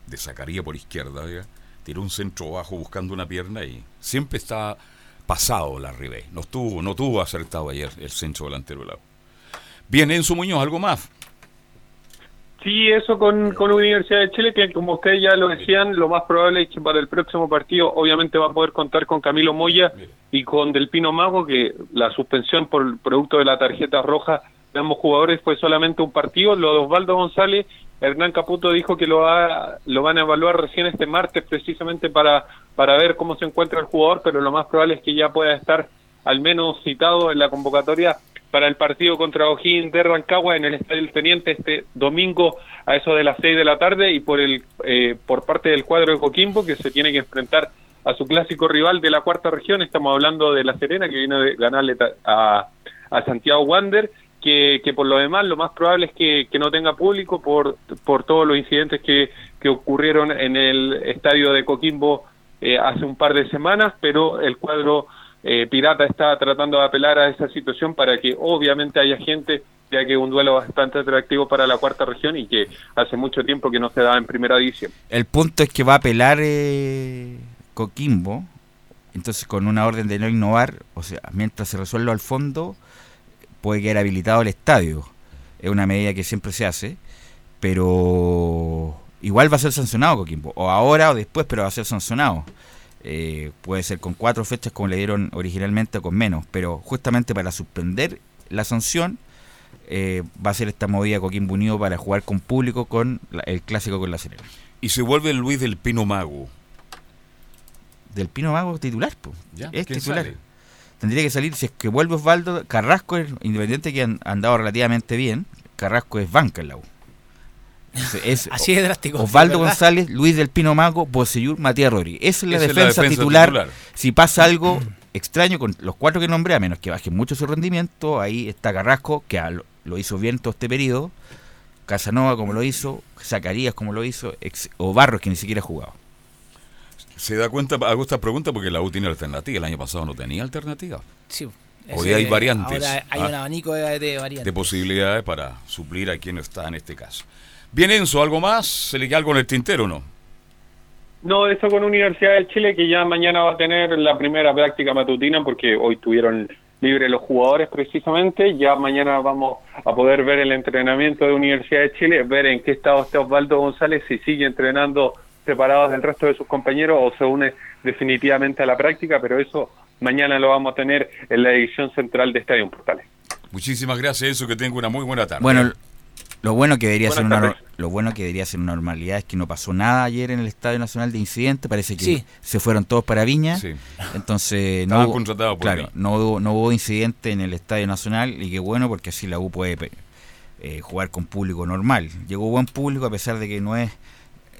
de por izquierda. ¿ya? Tiró un centro bajo buscando una pierna y siempre está pasado la Ribey. No tuvo, no tuvo acertado ayer el centro delantero del lado. Bien, Enzo Muñoz, ¿algo más? Sí, eso con, con Universidad de Chile, que como ustedes ya lo decían, lo más probable es que para el próximo partido obviamente va a poder contar con Camilo Moya y con Delpino Mago, que la suspensión por producto de la tarjeta roja de ambos jugadores fue solamente un partido. Lo de Osvaldo González, Hernán Caputo dijo que lo, va, lo van a evaluar recién este martes precisamente para, para ver cómo se encuentra el jugador, pero lo más probable es que ya pueda estar al menos citado en la convocatoria para el partido contra O'Higgins de Rancagua en el Estadio del Teniente este domingo a eso de las 6 de la tarde y por el eh, por parte del cuadro de Coquimbo que se tiene que enfrentar a su clásico rival de la cuarta región, estamos hablando de La Serena que viene de ganarle a, a Santiago Wander que, por lo demás lo más probable es que, que no tenga público por, por todos los incidentes que, que ocurrieron en el estadio de Coquimbo eh, hace un par de semanas, pero el cuadro eh, Pirata está tratando de apelar a esa situación para que obviamente haya gente, ya que es un duelo bastante atractivo para la cuarta región y que hace mucho tiempo que no se da en primera división. El punto es que va a apelar eh, Coquimbo, entonces con una orden de no innovar, o sea, mientras se resuelva al fondo, puede quedar habilitado el estadio. Es una medida que siempre se hace, pero igual va a ser sancionado Coquimbo, o ahora o después, pero va a ser sancionado. Eh, puede ser con cuatro fechas como le dieron originalmente o con menos, pero justamente para suspender la sanción eh, va a ser esta movida Coquimbo Unido para jugar con público con la- el clásico con la Serena. Y se vuelve el Luis del Pino Mago. Del Pino Mago titular. Ya, es ¿quién titular. sale? Tendría que salir, si es que vuelve Osvaldo, Carrasco es independiente que han andado relativamente bien, Carrasco es banca en la U. Es Así de drástico, Osvaldo ¿verdad? González, Luis del Pino Mago, Bocellur, Matías Rodríguez. Esa es la, Esa es la defensa, titular. titular. Si pasa algo extraño con los cuatro que nombré, a menos que baje mucho su rendimiento, ahí está Carrasco, que lo hizo bien todo este periodo, Casanova como lo hizo, Zacarías como lo hizo, ex- o Barros que ni siquiera ha jugado. Se da cuenta, hago esta pregunta porque la U tiene alternativa. El año pasado no tenía alternativa. Sí. Hoy hay variantes. Ahora hay ah, un abanico de, de variantes. de posibilidades para suplir a quien está en este caso. Bien, Enzo, ¿algo más? ¿Se le queda algo en el tintero o no? No, eso con Universidad de Chile, que ya mañana va a tener la primera práctica matutina, porque hoy tuvieron libre los jugadores precisamente. Ya mañana vamos a poder ver el entrenamiento de Universidad de Chile, ver en qué estado está Osvaldo González, si sigue entrenando separados del resto de sus compañeros o se une definitivamente a la práctica, pero eso mañana lo vamos a tener en la edición central de Estadio Portales. Muchísimas gracias, Enzo, que tenga una muy buena tarde. Bueno, Lo bueno que debería ser Buenas una tardes. nor- lo bueno que debería ser una normalidad es que no pasó nada ayer en el Estadio Nacional de incidente, parece que Sí. se fueron todos para Viña. Sí. Entonces no hubo, claro, no hubo, no hubo incidente en el Estadio Nacional y qué bueno porque así la U puede eh, jugar con público normal. Llegó buen público a pesar de que no es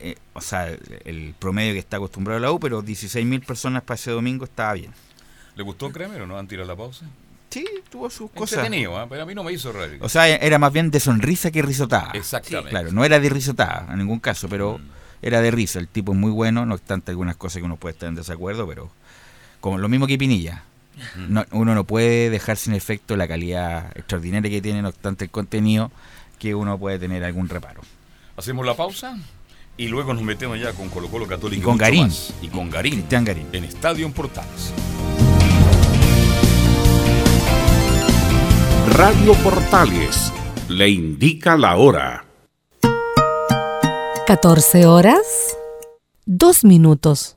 eh, o sea, el promedio que está acostumbrado la U, pero 16.000 personas para ese domingo estaba bien. ¿Le gustó Kramer o no? ¿Han tirado la pausa? Sí, tuvo sus cosas. Entretenido, ¿ah? pero a mí no me hizo raro. O sea, era más bien de sonrisa que risotada. Exactamente. Claro, no era de risotada en ningún caso, pero era de risa. El tipo es muy bueno, no obstante algunas cosas que uno puede estar en desacuerdo, pero como lo mismo que Pinilla. No- uno no puede dejar sin efecto la calidad extraordinaria que tiene, no obstante el contenido, que uno puede tener algún reparo. Hacemos la pausa y luego nos metemos ya con Colo Colo Católico. Y con Garín. más. Y con Garín. Cristian Garín. En Estadio Portales. Radio Portales le indica la hora. 14 horas, 2 minutos.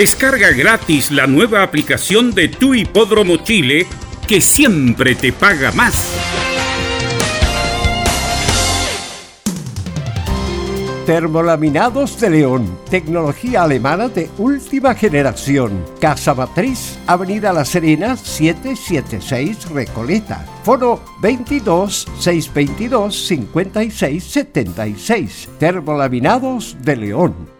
Descarga gratis la nueva aplicación de tu hipódromo Chile que siempre te paga más. Termolaminados de León, tecnología alemana de última generación. Casa Matriz, Avenida La Serena, 776 Recoleta. Foro 22 622 56 76. Termolaminados de León.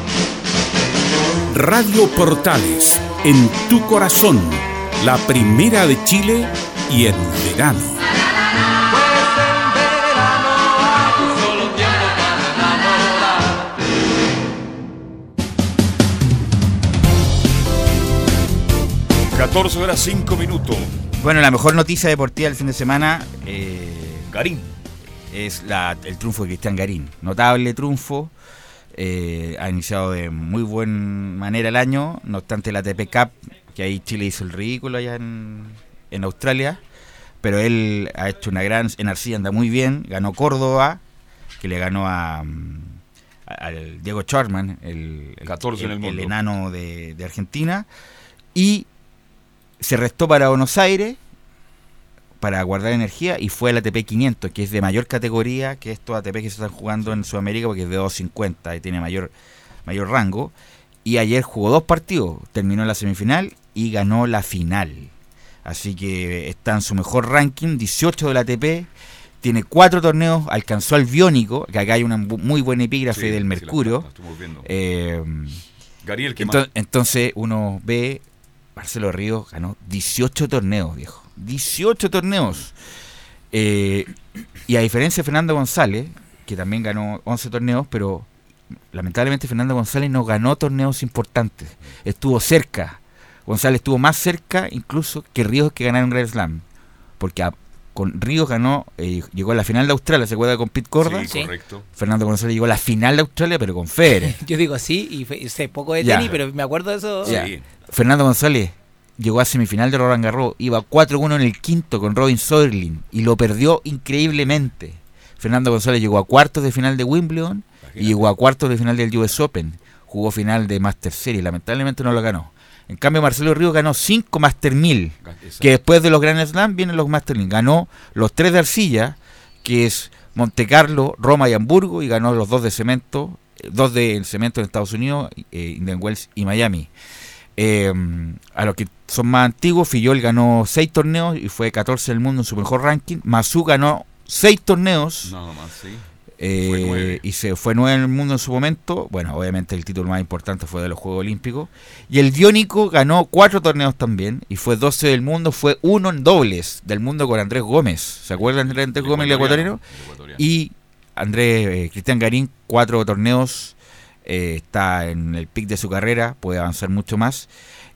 Radio Portales, en tu corazón, la primera de Chile y en verano. Solo tiempo para enamorar. 14 horas 5 minutos. Bueno, la mejor noticia deportiva del fin de semana. eh, Garín. Es la- el triunfo de Cristian Garín. Notable triunfo. Eh, ha iniciado de muy buena manera el año. No obstante, la ATP Cup, que ahí Chile hizo el ridículo allá en, en Australia. Pero él ha hecho una gran. En Arcilla anda muy bien. Ganó Córdoba, que le ganó a. mm, al Diego Charman, el, el- 14 en el enano de, de Argentina. Y se restó para Buenos Aires para guardar energía y fue el ATP 500, que es de mayor categoría que estos ATP que se están jugando en Sudamérica, porque es de 250 y tiene mayor, mayor rango. Y ayer jugó dos partidos, terminó la semifinal y ganó la final. Así que está en su mejor ranking, 18 del ATP. Tiene cuatro torneos, alcanzó al Biónico, que acá hay una muy buena epígrafe Sí, del sí, la Mercurio. viendo. Eh, Garín el que enton- más. entonces uno ve, Marcelo Ríos ganó 18 torneos, viejo. 18 torneos. Eh, y a diferencia de Fernando González, que también ganó 11 torneos, pero lamentablemente Fernando González no ganó torneos importantes. Estuvo cerca. González estuvo más cerca incluso que Ríos que ganaron Grand Slam. Porque a- con Ríos ganó, eh, llegó a la final de Australia, ¿se acuerda con Pete Corda? Sí, correcto. Fernando González llegó a la final de Australia, pero con Federer. Yo digo sí, y fe- sé poco de Ya. tenis, pero me acuerdo de eso. Ya. Fernando González llegó a semifinal de Roland Garros, iba 4-1 en el quinto con Robin Soderling y lo perdió increíblemente. Fernando González llegó a cuartos de final de Wimbledon y llegó a cuartos de final del US Open. Jugó final de Master Series, lamentablemente no lo ganó. En cambio, Marcelo Ríos ganó cinco Master 1000, que después de los Grand Slam vienen los Master 1000. Ganó los tres de arcilla, que es Monte Carlo, Roma y Hamburgo, y ganó los dos de cemento, eh, dos de cemento en Estados Unidos, eh, Indian Wells y Miami. Eh, a los que son más antiguos, Fillol ganó seis torneos y fue 14 del mundo en su mejor ranking. Masu ganó seis torneos. Nada más, sí. Eh, y se fue nueve en el mundo en su momento. Bueno, obviamente el título más importante fue de los Juegos Olímpicos. Y el Diónico ganó cuatro torneos también y fue 12 del mundo. Fue uno en dobles del mundo con Andrés Gómez. ¿Se acuerdan de Andrés Gómez, el ecuatoriano? Y Andrés eh, Cristian Garín, cuatro torneos. Eh, está en el pic de su carrera, puede avanzar mucho más.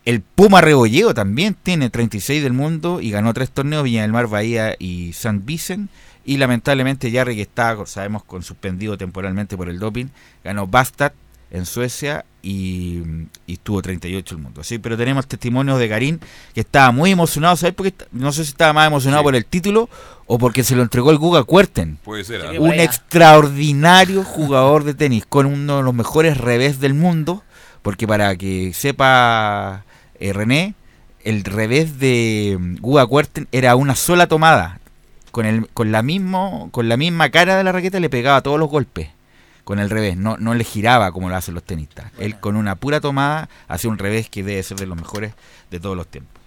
El Puma Rebolleo también tiene 36 del mundo y ganó tres torneos, Viña del Mar, Bahía y San Vicen. Y lamentablemente Jarry, que está, sabemos, con suspendido temporalmente por el doping, ganó Bastard en Suecia y, y estuvo 38 el mundo. Sí, pero tenemos testimonios de Garín que estaba muy emocionado, ¿sabes? Porque no sé si estaba más emocionado por el título o porque se lo entregó el Guga Cuerten. Puede ser. Un extraordinario jugador de tenis con uno de los mejores revés del mundo, porque para que sepa eh, René, el revés de mm, Guga Kuerten era una sola tomada. Con, el, con, la mismo, con la misma cara de la raqueta le pegaba todos los golpes. Con el revés, no, no le giraba como lo hacen los tenistas. Él con una pura tomada hacía un revés que debe ser de los mejores de todos los tiempos.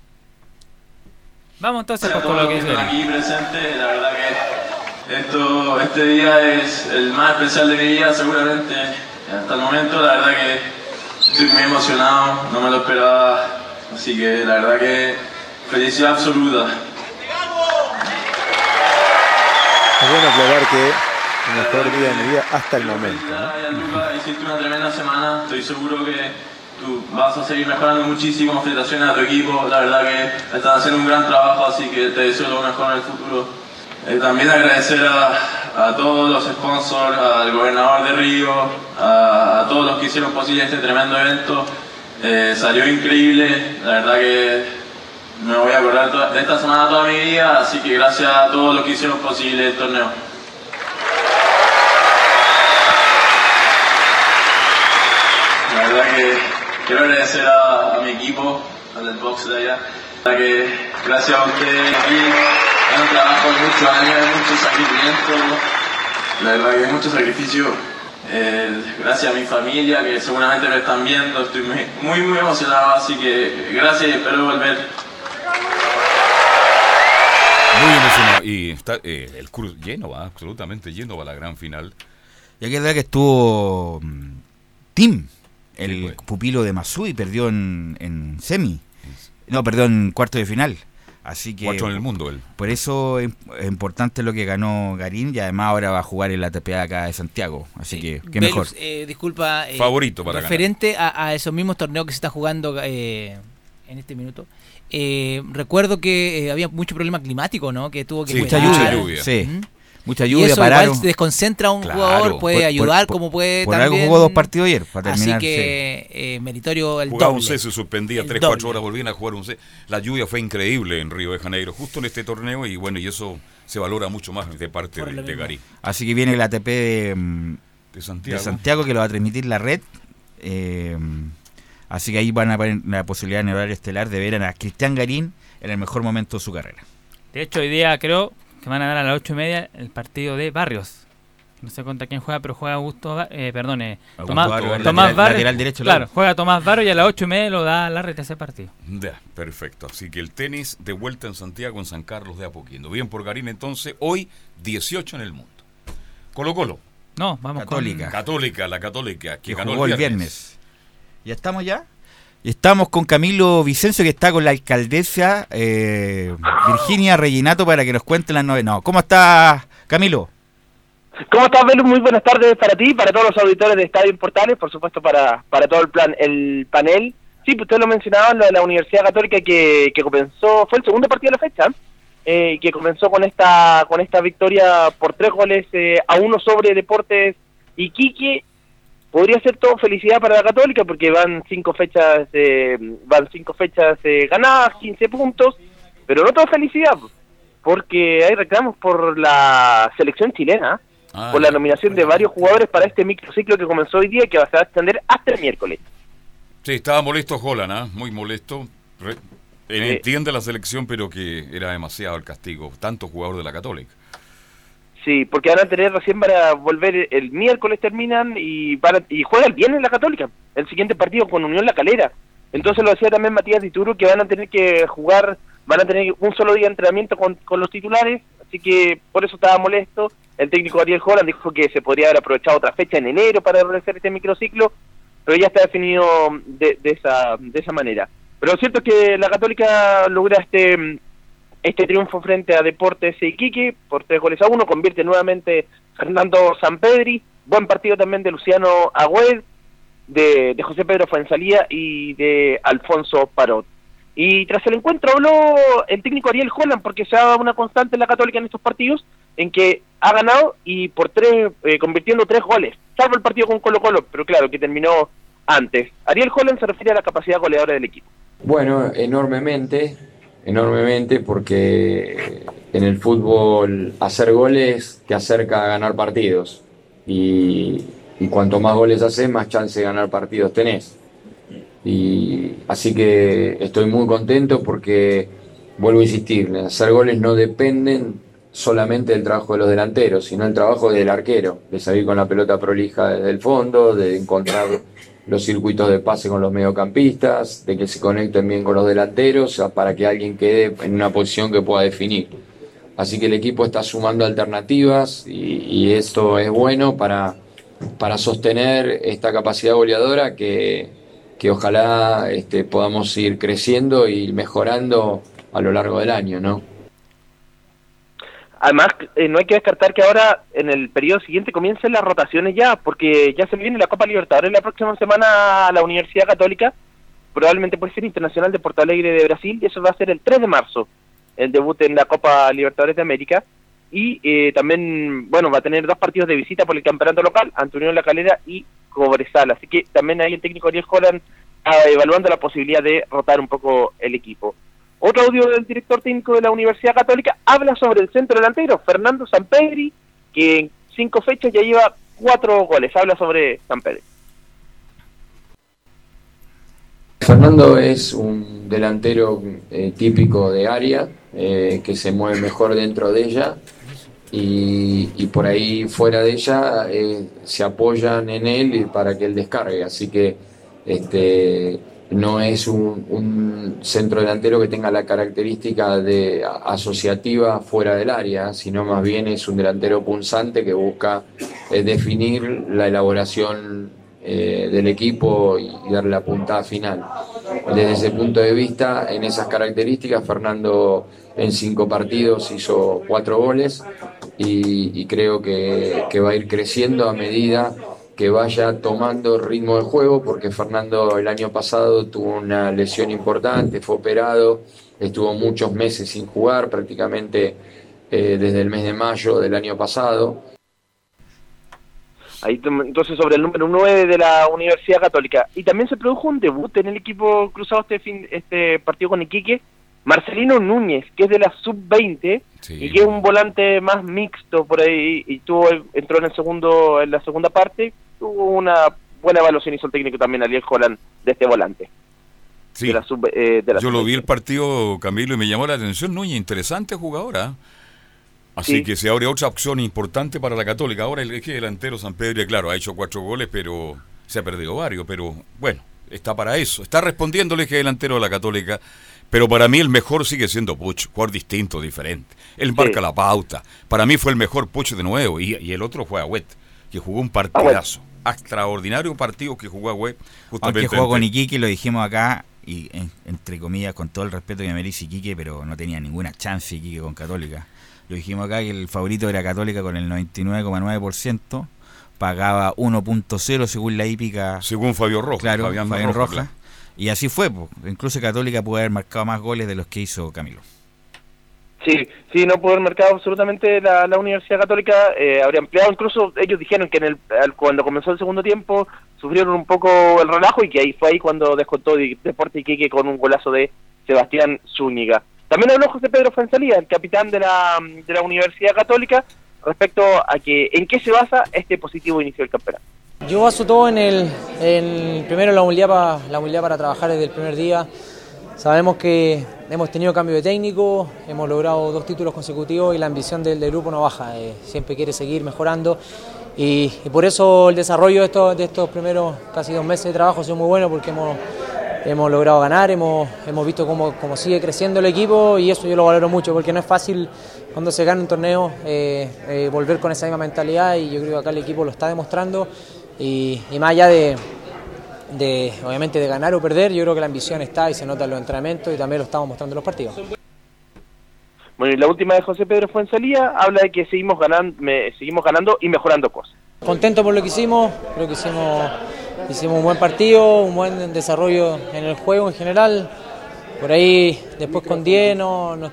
Vamos entonces con todos lo los que aquí presentes, la verdad que esto, este día es el más especial de mi vida seguramente hasta el momento, la verdad que estoy muy emocionado, no me lo esperaba, así que la verdad que felicidad absoluta. Es bueno aclarar que mejor día de mi vida hasta el momento. ¿no? Hiciste una tremenda semana, estoy seguro que tú vas a seguir mejorando muchísimo, felicitaciones a tu equipo, la verdad que están haciendo un gran trabajo, así que te deseo lo mejor en el futuro. Eh, también agradecer a, a todos los sponsors, al gobernador de Río, a, a todos los que hicieron posible este tremendo evento. Eh, salió increíble, la verdad que me voy a acordar de esta semana toda mi vida, así que gracias a todos los que hicieron posible el torneo. La verdad que quiero agradecer a, a mi equipo, al del box de allá. La que gracias a ustedes aquí, es un trabajo de muchos años, mucho sacrificio. La verdad que es mucho sacrificio. Eh, gracias a mi familia que seguramente me están viendo, estoy muy, muy, muy emocionado, así que gracias y espero volver. Muy emocionado. Y está eh, el curso lleno, va, absolutamente lleno va la gran final. Y aquí es verdad que estuvo mm, Tim, el pupilo de Masú, y perdió en, en semi. No, perdió en cuarto de final. Así que. Cuatro en el mundo, él. Por eso es importante lo que ganó Garín y además ahora va a jugar en la ATP acá de Santiago. Así que, qué mejor. Eh, disculpa. eh, Favorito para ganar. Referente a, a esos mismos torneos que se está jugando eh, en este minuto. eh, recuerdo que eh, había mucho problema climático, ¿no? Que tuvo que Sí, mucha lluvia. Sí. Mucha Y lluvia, eso pararon. igual desconcentra a un Claro. jugador, puede Por- ayudar por- como puede por algo jugó dos partidos ayer, para terminar, Así que eh, meritorio el Jugaba un doble. C, se suspendía El 3, doble. 4 horas, volvían a jugar un C. La lluvia fue increíble en Río de Janeiro, justo en este torneo, y bueno, y eso se valora mucho más de parte de, de. Garí. Así que viene el ATP de, mm, De Santiago. de Santiago que lo va a transmitir la red. eh, así que ahí van a poner la posibilidad en el horario estelar de ver a Cristian Garín en el mejor momento de su carrera. De hecho, hoy día creo que van a dar a las ocho y media el partido de Barrios. No sé contra quién juega, pero juega Augusto, eh, perdón, eh, Augusto Tomás, derecho, claro, claro. juega Tomás Barrios y a las ocho y media lo da la red ese partido. Ya, perfecto. Así que el tenis de vuelta en Santiago, en San Carlos de Apoquindo. Bien por Garín, entonces, hoy 18 en el mundo. Colo Colo. No, vamos Católica. Católica, la Católica, que, que ganó jugó el el viernes. viernes. ¿Ya estamos ya? Estamos con Camilo Vicencio, que está con la alcaldesa eh, Virginia Reginato para que nos cuente las novedades. No, ¿cómo estás, Camilo? ¿Cómo estás, Velu? Muy buenas tardes para ti, para todos los auditores de Estadio Portales, por supuesto para, para todo el plan, el panel. Sí, pues usted lo mencionaba, lo de la Universidad Católica que, que comenzó, fue el segundo partido de la fecha, eh, que comenzó con esta con esta victoria por tres goles eh, a uno sobre Deportes Iquique. Podría ser todo felicidad para la Católica porque van cinco fechas eh, van cinco fechas eh, ganadas, 15 puntos, pero no todo felicidad porque hay reclamos por la selección chilena Ah, por la nominación de varios jugadores para este microciclo que comenzó hoy día y que va a extender hasta el miércoles. Sí, estaba molesto Holland, ¿ah? muy molesto. Re- eh, Entiende la selección, pero que era demasiado el castigo. Tanto jugador de la Católica. Sí, porque van a tener recién para volver el miércoles terminan y van a- y juega el viernes la Católica, el siguiente partido con Unión La Calera. Entonces lo decía también Matías Dituro que van a tener que jugar, van a tener un solo día de entrenamiento con, con los titulares, así que por eso estaba molesto. El técnico Ariel Holland dijo que se podría haber aprovechado otra fecha en enero para realizar este microciclo, pero ya está definido de, de esa de esa manera. Pero lo cierto es que la Católica logra este este triunfo frente a Deportes Iquique por tres goles a uno, convierte nuevamente Fernando Sampedri, buen partido también de Luciano Agüed, de, José Pedro Fuensalía y de Alfonso Parot. Y tras el encuentro habló el técnico Ariel Holland, porque se ha una constante en la Católica en estos partidos, en que ha ganado y por tres, eh, convirtiendo tres goles, salvo el partido con Colo Colo, pero claro, que terminó antes. Ariel Holland se refiere a la capacidad goleadora del equipo. Bueno, enormemente, enormemente, porque en el fútbol hacer goles te acerca a ganar partidos. Y, y cuanto más goles haces, más chance de ganar partidos tenés. Y así que estoy muy contento porque, vuelvo a insistir, hacer goles no dependen solamente del trabajo de los delanteros, sino el trabajo del arquero, de salir con la pelota prolija desde el fondo, de encontrar los circuitos de pase con los mediocampistas, de que se conecten bien con los delanteros para que alguien quede en una posición que pueda definir. Así que el equipo está sumando alternativas y, y esto es bueno para, para sostener esta capacidad goleadora que, que ojalá este, podamos ir creciendo y mejorando a lo largo del año, ¿no? Además, eh, no hay que descartar que ahora en el periodo siguiente comiencen las rotaciones ya, porque ya se viene la Copa Libertadores la próxima semana a la Universidad Católica, probablemente puede ser Internacional de Porto Alegre de Brasil, y eso va a ser el 3 de marzo, el debut en la Copa Libertadores de América, y eh, también, bueno, va a tener dos partidos de visita por el campeonato local, ante Unión La Calera y Cobresal, así que también ahí el técnico Ariel Holland evaluando la posibilidad de rotar un poco el equipo. Otro audio del director técnico de la Universidad Católica habla sobre el centro delantero, Fernando Sampedri, que en cinco fechas ya lleva cuatro goles. Habla sobre Sampedri. Fernando es un delantero eh, típico de área, eh, que se mueve mejor dentro de ella y, por ahí fuera de ella eh, se apoyan en él para que él descargue. Así que este, no es un, centro delantero que tenga la característica de asociativa fuera del área, sino más bien es un delantero punzante que busca eh, definir la elaboración eh, del equipo y, darle la puntada final. Desde ese punto de vista, en esas características, Fernando en cinco partidos hizo cuatro goles y, y creo que, que va a ir creciendo a medida que vaya tomando ritmo de juego, porque Fernando el año pasado tuvo una lesión importante, fue operado, estuvo muchos meses sin jugar, prácticamente eh, desde el mes de mayo del año pasado. Ahí entonces sobre el número 9 de la Universidad Católica. Y también se produjo un debut en el equipo cruzado este fin, este partido con Iquique. Marcelino Núñez, que es de la sub-20 y que es un volante más mixto por ahí y tuvo entró en el segundo en la segunda parte, tuvo una buena evaluación hizo el técnico también Ariel Holland de este volante. Sí. De la sub, eh, de la Yo lo sub-20. vi el partido, Camilo, y me llamó la atención. Núñez, interesante jugadora. Así Sí. que se abre otra opción importante para la Católica. Ahora el eje delantero San Pedro, claro, ha hecho cuatro goles, pero se ha perdido varios. Pero bueno, está para eso. Está respondiendo el eje delantero de la Católica. Pero para mí el mejor sigue siendo Puch, jugador distinto, diferente. Él marca la pauta. Para mí fue el mejor Puch de nuevo. Y, y el otro fue Agüet, que jugó un partidazo. Extraordinario partido que jugó Agüet. Aunque jugó con Iquique, lo dijimos acá, y en- entre comillas, con todo el respeto que merece Iquique, pero no tenía ninguna chance Iquique con Católica. Lo dijimos acá que el favorito era Católica con el 99,9%, pagaba 1.0 según la hípica. Según Fabio Rojas. Claro, Fabián Fabián Rojas, Rojas. Y así fue, incluso Católica pudo haber marcado más goles de los que hizo Camilo. Sí, sí, no pudo haber marcado absolutamente la, Universidad Católica, eh, habría ampliado, incluso ellos dijeron que en el, cuando comenzó el segundo tiempo sufrieron un poco el relajo y que ahí fue ahí cuando descontó Deporte Iquique con un golazo de Sebastián Zúñiga. También habló José Pedro Fuenzalía, el capitán de la, de la Universidad Católica, respecto a que en qué se basa este positivo inicio del campeonato. Yo baso todo en el, en primero la humildad, para, la humildad para trabajar desde el primer día. Sabemos que hemos tenido cambio de técnico, hemos logrado dos títulos consecutivos y la ambición del, del grupo no baja. eh, siempre quiere seguir mejorando y, y por eso el desarrollo de estos, de estos primeros casi dos meses de trabajo ha sido muy bueno porque hemos, hemos logrado ganar, hemos, hemos visto cómo, cómo sigue creciendo el equipo y eso yo lo valoro mucho porque no es fácil cuando se gana un torneo eh, eh, volver con esa misma mentalidad y yo creo que acá el equipo lo está demostrando y, y más allá de, de, obviamente de ganar o perder, yo creo que la ambición está y se nota en los entrenamientos y también lo estamos mostrando en los partidos. Bueno, y la última de José Pedro Fuensalía habla de que seguimos ganando, me- seguimos ganando y mejorando cosas. Contento por lo que hicimos, creo que hicimos, hicimos un buen partido, un buen desarrollo en el juego en general. Por ahí después con 10 no, no-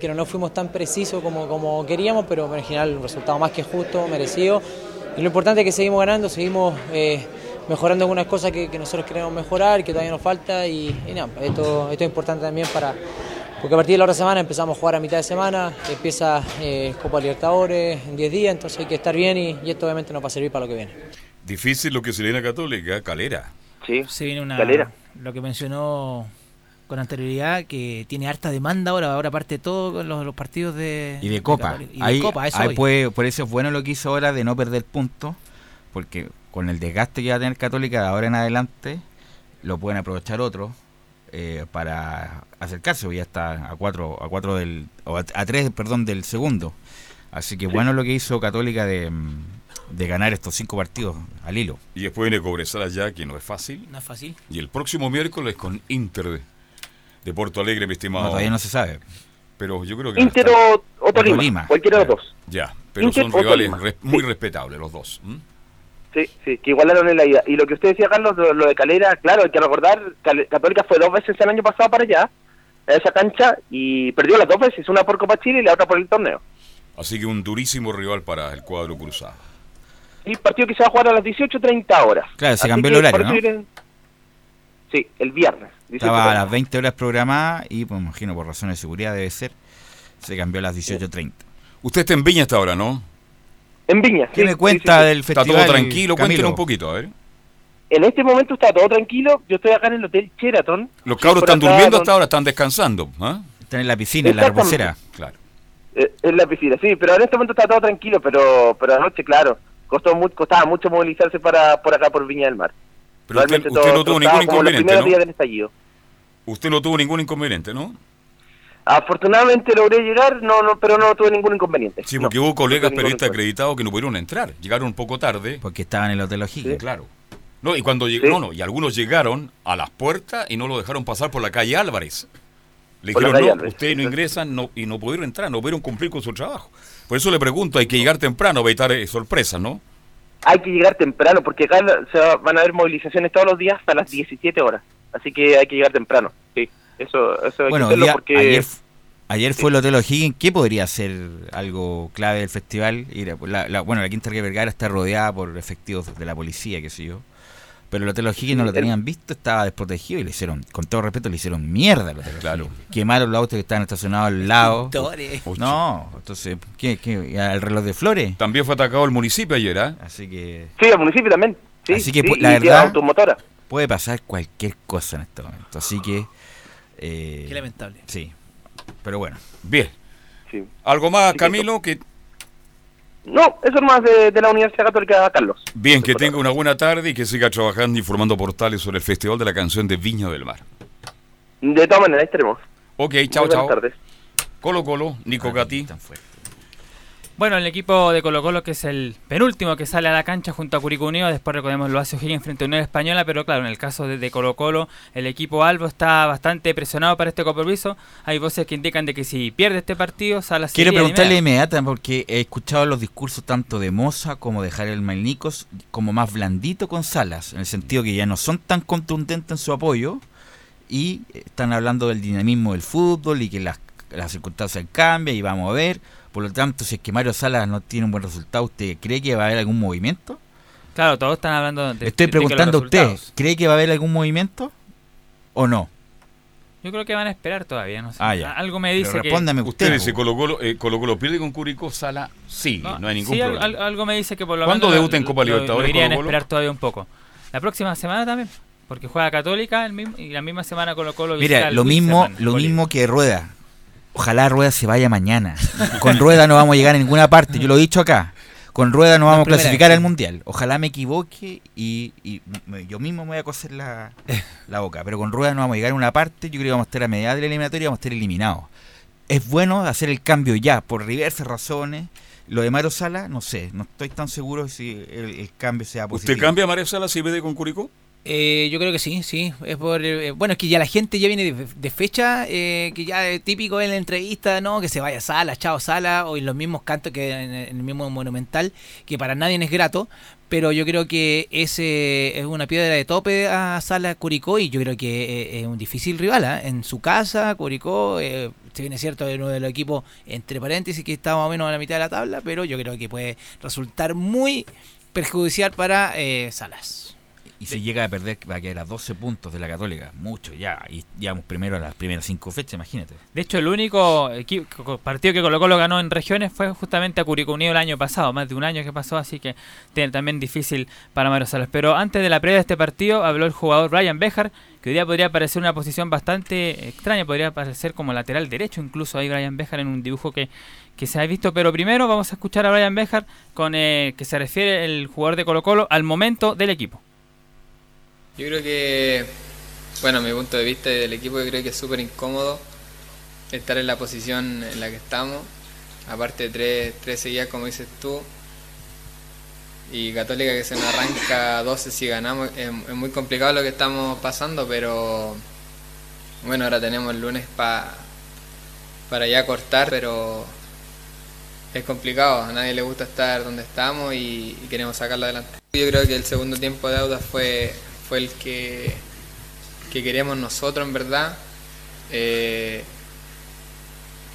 que no fuimos tan precisos como, como queríamos, pero en general un resultado más que justo, merecido. Y lo importante es que seguimos ganando, seguimos eh, mejorando algunas cosas que, que nosotros queremos mejorar, que todavía nos falta y, y nada, esto, esto es importante también para, porque a partir de la otra semana empezamos a jugar a mitad de semana, empieza eh, Copa Libertadores en 10 días, entonces hay que estar bien y, y esto obviamente nos va a servir para lo que viene. Difícil lo que se le viene a Católica, Calera. Sí, Se viene una. Calera. Lo que mencionó con anterioridad, que tiene harta demanda ahora, ahora parte todo con los, los partidos de. Y de Copa. Y de ahí, Copa, eso ahí puede- por eso es bueno lo que hizo ahora de no perder puntos, porque con el desgaste que va a tener Católica de ahora en adelante, lo pueden aprovechar otros eh, para acercarse, ya está a cuatro, a cuatro del, o a, a tres, perdón, del segundo. Así que bueno lo que hizo Católica de, de ganar estos cinco partidos al hilo. Y después viene Cobresal allá, que no es fácil. No es fácil. Y el próximo miércoles con Inter de, Porto Alegre, mi estimado. No, todavía no se sabe. Pero yo creo que. Inter o, o Tolima, cualquiera de los dos. Ya, pero Inter son o rivales res- muy respetables los dos. Sí, sí, que igualaron en la ida. Y lo que usted decía, Carlos, lo, lo de Calera, claro, hay que recordar, Cal- Católica fue dos veces el año pasado para allá, a esa cancha, y perdió las dos veces, una por Copa Chile y la otra por el torneo. Así que un durísimo rival para el cuadro cruzado. Y partido que se va a jugar a las 18.30 horas. Claro, se Así cambió el horario, ¿no? Sí, el viernes. 18:30. Estaba a las 20 horas programada y, pues imagino, por razones de seguridad debe ser, se cambió a las 18.30. Usted está en Viña hasta ahora, ¿no? En Viña. ¿Qué sí, me cuenta sí, sí. del Está festival? todo tranquilo, cuéntenos un poquito, a ver. En este momento está todo tranquilo. Yo estoy acá en el Hotel Sheraton. Los cabros están durmiendo don- hasta ahora, están descansando. ¿ah? Están en la piscina, en la reposera. Claro. Eh, en la piscina, sí, pero en este momento está todo tranquilo, pero pero anoche, claro, costó mu- costaba mucho movilizarse para por acá, por Viña del Mar. Pero usted, Realmente usted todo- no tuvo ningún inconveniente, ¿no? días del estallido. Usted no tuvo ningún inconveniente, ¿no? Afortunadamente logré llegar, no, no, pero no tuve ningún inconveniente. Sí, No, porque hubo colegas periodistas acreditados que no pudieron entrar. Llegaron un poco tarde. Porque estaban en el Hotel O'Higgins. Claro. No, y cuando lleg- Sí. no, no, y algunos llegaron a las puertas y no lo dejaron pasar por la calle Álvarez. Le Por dijeron, no, Álvarez, ustedes no ingresan no, y no pudieron entrar, no pudieron cumplir con su trabajo. Por eso le pregunto, hay que llegar temprano, evitar eh, sorpresas, ¿no? Hay que llegar temprano, porque acá se va- van a haber movilizaciones todos los días hasta las 17 horas. Así que hay que llegar temprano, sí. Eso, eso hay Bueno, que hacerlo porque... ayer, ayer fue el Hotel O'Higgins. ¿Qué podría ser algo clave del festival? La- la- bueno, la Quinta Vergara está rodeada por efectivos de la policía, qué sé yo. Pero el Hotel O'Higgins no lo el- tenían visto, estaba desprotegido y le hicieron, con todo respeto, le hicieron mierda al Hotel O'Higgins. Quemaron los autos que estaban estacionados al lado. Pintores. No, entonces, ¿qué, qué? ¿Y ¿Al reloj de flores? También fue atacado el municipio ayer, ¿ah? Así que... Sí, al municipio también. Sí, Así que sí, pu- la verdad automotora. puede pasar cualquier cosa en este momento. Así que eh, Qué lamentable. Sí. Pero bueno. Bien. Sí. ¿Algo más, Camilo? Que No, eso es más de, de la Universidad Católica Carlos. Bien, que tenga una buena tarde y que siga trabajando y formando portales sobre el Festival de la Canción de Viña del Mar. De todas maneras, ahí estaremos. Ok, chao, Muy buenas chao. tardes. Colo Colo, Nico Gatti. Bueno, el equipo de Colo Colo, que es el penúltimo que sale a la cancha junto a Curicó Unido, después recordemos lo hace O'Higgins frente a Unión Española, pero claro, en el caso de, de Colo Colo, el equipo Albo está bastante presionado para este compromiso. Hay voces que indican de que si pierde este partido, sale a Quiero preguntarle inmediato. inmediata porque he escuchado los discursos tanto de Moza como de Javier Malnicos como más blandito con Salas, en el sentido que ya no son tan contundentes en su apoyo y están hablando del dinamismo del fútbol y que las, las circunstancias cambian y vamos a ver. Por lo tanto, si es que Mario Salas no tiene un buen resultado, ¿usted cree que va a haber algún movimiento? Claro, todos están hablando de Estoy de que los preguntando a usted. ¿cree que va a haber algún movimiento o no? Yo creo que van a esperar todavía, no sé. Ah, ya. Algo me dice Pero que... respóndame usted. Colo Colo, eh, Colo Colo pierde con Curicó, Sala sigue, no, hay ningún sí, problema. al- algo me dice que por lo ¿Cuándo menos... debuta en Copa Libertadores Colo-Colo? esperar todavía un poco. La próxima semana también, porque juega Católica el mismo, y la misma semana Colo Colo Mira, lo mismo, Wilstermann, lo mismo que Rueda. Ojalá Rueda se vaya mañana. Con Rueda no vamos a llegar a ninguna parte. Yo lo he dicho acá. Con Rueda no vamos a clasificar vez. al mundial. Ojalá me equivoque y, y me- yo mismo me voy a coser la, la boca. Pero con Rueda no vamos a llegar a una parte. Yo creo que vamos a estar a mediados de la eliminatoria y vamos a estar eliminados. Es bueno hacer el cambio ya, por diversas razones. Lo de Mario Sala, no sé. No estoy tan seguro si el, el cambio sea positivo. ¿Usted cambia a María Sala si vede con Curicó? Eh, yo creo que sí, sí. Es por, eh, bueno, es que ya la gente ya viene de, fecha, eh, que ya es típico en la entrevista, ¿no? Que se vaya Sala, chao Sala, o en los mismos cantos que en, el mismo Monumental, que para nadie es grato. Pero yo creo que ese es una piedra de tope a Sala Curicó y yo creo que eh, es un difícil rival. ¿ah? En su casa, Curicó, eh, si bien cierto, es uno de los equipos, entre paréntesis, que está más o menos a la mitad de la tabla, pero yo creo que puede resultar muy perjudicial para eh, Salas. Y si llega a perder, va a quedar a 12 puntos de la Católica. Mucho ya. Y llevamos primero a las primeras cinco fechas, imagínate. De hecho, el único equi- co- partido que Colo Colo ganó en regiones fue justamente a Curicó Unido el año pasado, más de un año que pasó, así que tiene también difícil para Mario Salas. Pero antes de la previa de este partido habló el jugador Brian Bejar, que hoy día podría parecer una posición bastante extraña, podría parecer como lateral derecho, incluso ahí Brian Bejar en un dibujo que, que se ha visto. Pero primero vamos a escuchar a Brian Bejar con eh, que se refiere el jugador de Colo Colo al momento del equipo. Yo creo que, bueno, mi punto de vista y del equipo, yo creo que es súper incómodo estar en la posición en la que estamos. Aparte de tres, tres seguidas, como dices tú. Y Católica que se nos arranca 12 si ganamos. Es, muy complicado lo que estamos pasando, pero bueno, ahora tenemos el lunes pa- para ya cortar, pero es complicado. A nadie le gusta estar donde estamos y, y queremos sacarlo adelante. Yo creo que el segundo tiempo de Audas fue, fue el que, que queríamos nosotros, en verdad. Eh,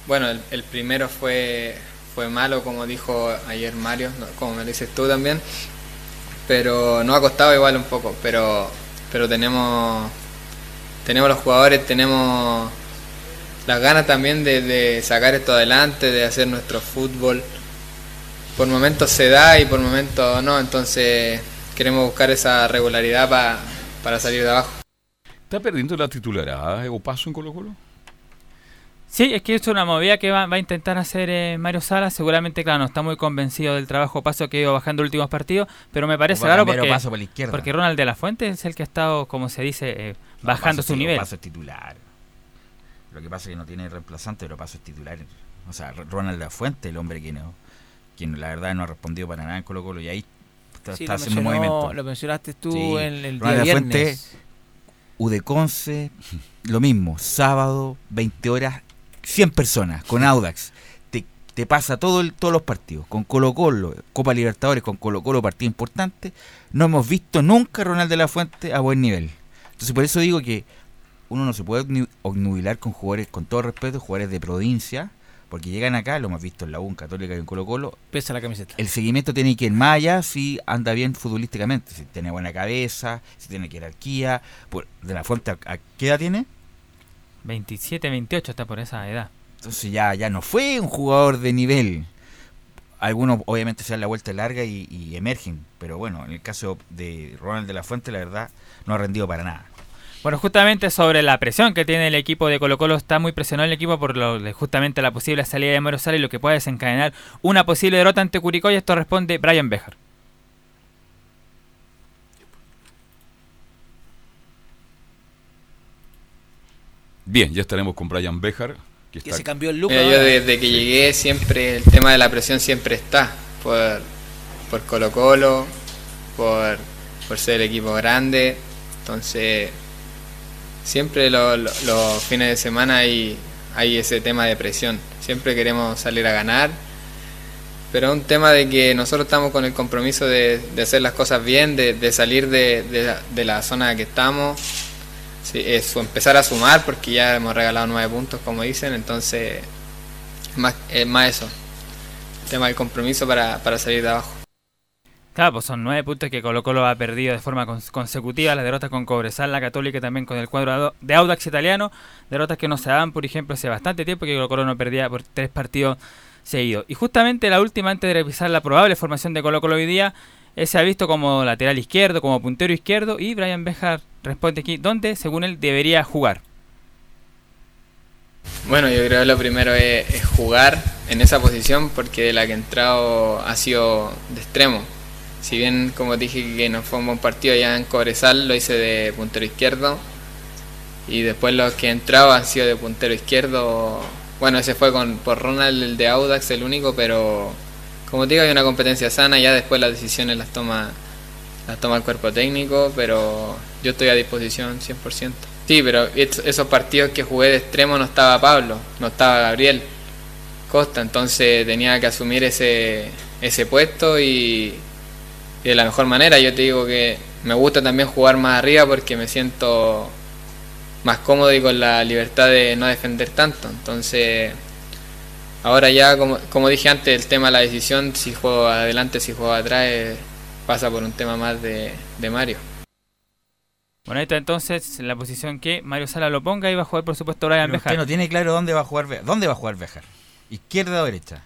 bueno, el, primero fue, fue malo, como dijo ayer Mario, como me dices tú también. Pero nos ha costado igual un poco, pero, pero tenemos, tenemos los jugadores, tenemos las ganas también de, de sacar esto adelante, de hacer nuestro fútbol. Por momentos se da y por momentos no, entonces queremos buscar esa regularidad pa- para salir de abajo. ¿Está perdiendo la titularidad o paso en Colo Colo? Sí, es que es una movida que va, va a intentar hacer eh, Mario Salas. Seguramente, claro, no está muy convencido del trabajo paso que ha ido bajando los últimos partidos, pero me parece raro porque, paso por la izquierda. porque Ronald de la Fuente es el que ha estado, como se dice, eh, bajando Paso su nivel. Paso es titular. Lo que pasa es que no tiene reemplazante, pero Paso es titular. O sea, Ronald La Fuente, el hombre que no, quien la verdad no ha respondido para nada en Colo Colo y ahí está, Sí, está haciendo mencionó- movimiento. lo mencionaste tú Sí. en el día La Fuente, viernes. Udeconce, lo mismo, sábado, 20 horas, 100 personas con Audax. Te, te pasa todo el, todos los partidos, con Colo Colo, Copa Libertadores, con Colo Colo, partido importante. No hemos visto nunca a Ronald de la Fuente a buen nivel. Entonces por eso digo que uno no se puede obnu- obnubilar con jugadores, con todo respeto, jugadores de provincia, porque llegan acá, lo hemos visto en la UN Católica y en Colo Colo. Pesa la camiseta. El seguimiento tiene que ir más allá si anda bien futbolísticamente, si tiene buena cabeza, si tiene jerarquía. Por, de la fuente, ¿a, qué edad tiene? 27, 28 está por esa edad. Entonces ya, ya no fue un jugador de nivel. Algunos obviamente se dan la vuelta larga y, y emergen, pero bueno, en el caso de Ronald de la Fuente, la verdad, no ha rendido para nada. Bueno, justamente sobre la presión que tiene el equipo de Colo Colo, está muy presionado el equipo por lo, de justamente la posible salida de Mario Sala y lo que puede desencadenar una posible derrota ante Curicó y esto responde Brian Bejar. Bien, ya estaremos con Brian Bejar. Que, está... se cambió el look. Mira, yo desde que llegué siempre el tema de la presión siempre está por, por Colo Colo, por, por ser el equipo grande, entonces siempre lo- lo- los fines de semana hay, hay ese tema de presión, siempre queremos salir a ganar, pero es un tema de que nosotros estamos con el compromiso de, de hacer las cosas bien, de, de salir de, de la- de zona que estamos, es empezar a sumar porque ya hemos regalado nueve puntos como dicen, entonces más, es más eso, el tema del compromiso para, para salir de abajo. Claro, pues son nueve puntos que Colo Colo ha perdido de forma cons- consecutiva. La derrota con Cobresal, la Católica también con el cuadro de Audax italiano. Derrotas que no se daban, por ejemplo, hace bastante tiempo que Colo Colo no perdía por tres partidos seguidos. Y justamente la última, antes de revisar la probable formación de Colo Colo hoy día, eh, se ha visto como lateral izquierdo, como puntero izquierdo. Y Brian Bejar responde aquí dónde, según él, debería jugar. Bueno, yo creo que lo primero es, jugar en esa posición porque la que he entrado ha sido de extremo. Si bien, como dije, que no fue un buen partido ya en Cobresal, lo hice de puntero izquierdo. Y después los que entrado han sido de puntero izquierdo. Bueno, ese fue con, por Ronald, de Audax, el único, pero como digo, hay una competencia sana. Ya después las decisiones las toma, las toma el cuerpo técnico, pero yo estoy a disposición 100%. Sí, pero es- esos partidos que jugué de extremo no estaba Pablo, no estaba Gabriel Costa, entonces tenía que asumir ese, ese puesto y, y de la mejor manera. Yo te digo que me gusta también jugar más arriba porque me siento más cómodo y con la libertad de no defender tanto. Entonces, ahora ya, como, como dije antes, el tema de la decisión, si juego adelante, si juego atrás, eh, pasa por un tema más de, de Mario. Bueno, ahí está entonces la posición que Mario Sala lo ponga y va a jugar, por supuesto, Brian Pero Bejar. usted no tiene claro dónde va a jugar dónde va a jugar Bejar. ¿Izquierda o derecha?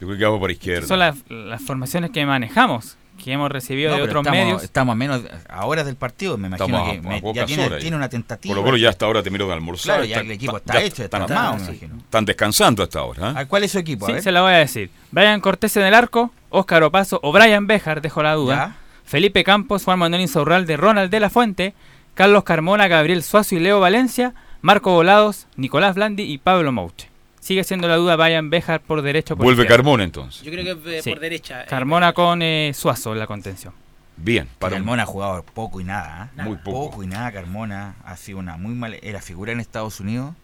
Yo creo que vamos por izquierda. Son las, las formaciones que manejamos, que hemos recibido No, de otros estamos, medios. Estamos a menos a horas del partido, me imagino Estamos a- que a me- ya pocas tiene, horas tiene ya. una tentativa. Colo Colo ya hasta ahora terminó de almorzar. Claro, ya el equipo está hecho, está están, armado, me sí. imagino. Están descansando hasta ahora. ¿eh? ¿A ¿Cuál es su equipo? A Sí, ver. se la voy a decir. Brian Cortés en el arco, Óscar Opaso o Brian Bejar, dejo la duda. Ya. Felipe Campos, Juan Manuel Insaurralde, Ronald de la Fuente, Carlos Carmona, Gabriel Suazo y Leo Valencia, Marco Volados, Nicolás Blandi y Pablo Mouche. Sigue siendo la duda Brian Bejar por derecho. Por Vuelve izquierda. Carmona entonces. Yo creo que Sí. por derecha. eh, Carmona con eh, Suazo en la contención. Bien, Para Carmona ha jugado poco y nada. ¿eh? Muy poco. Poco y nada. Carmona ha sido una muy mala. Era figura en Estados Unidos.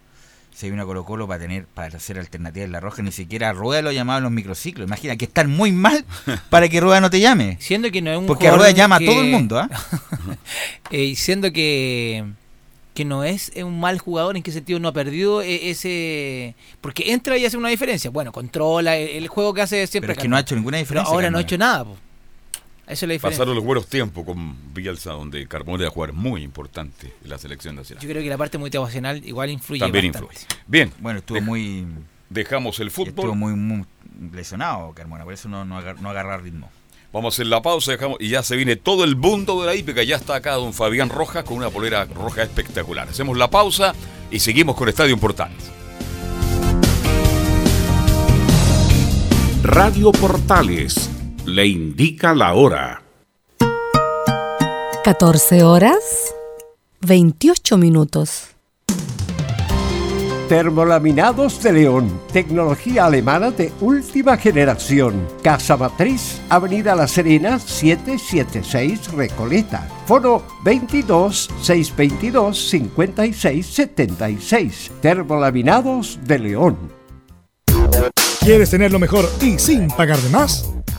Se vino a Colo Colo para tener para hacer alternativas en la roja. Ni siquiera Rueda lo llamaban los microciclos. Imagina que están muy mal para que Rueda no te llame. Siendo que no es un Porque Rueda llama que- a todo el mundo. ¿ah? Eh, y siendo que que no es un mal jugador, ¿en qué sentido no ha perdido eh, ese...? Porque entra y hace una diferencia. Bueno, controla el, el juego que hace siempre. Pero es que no ha hecho ninguna Pero diferencia. ahora no ha hecho nada. po. Esa es la diferencia. Pasaron los buenos tiempos con Bielsa, donde Carmona era jugar muy importante en la selección nacional. Yo creo que la parte motivacional igual influye También bastante. influye. Bien. Bueno, estuvo muy. Dejamos el fútbol. Estuvo muy, muy lesionado Carmona. Por eso no, no, agar- no agarra ritmo. Vamos a hacer la pausa dejamos, y ya se viene todo el mundo de la hípica. Ya está acá don Fabián Rojas con una polera roja espectacular. Hacemos la pausa y seguimos con Estadio Portales. Radio Portales le indica la hora. 14 horas 28 minutos. Termolaminados de León, tecnología alemana de última generación. Casa Matriz, Avenida La Serena, 776 Recoleta. Foro 22 622 56 76. Termolaminados de León. ¿Quieres tener lo mejor y sin pagar de más?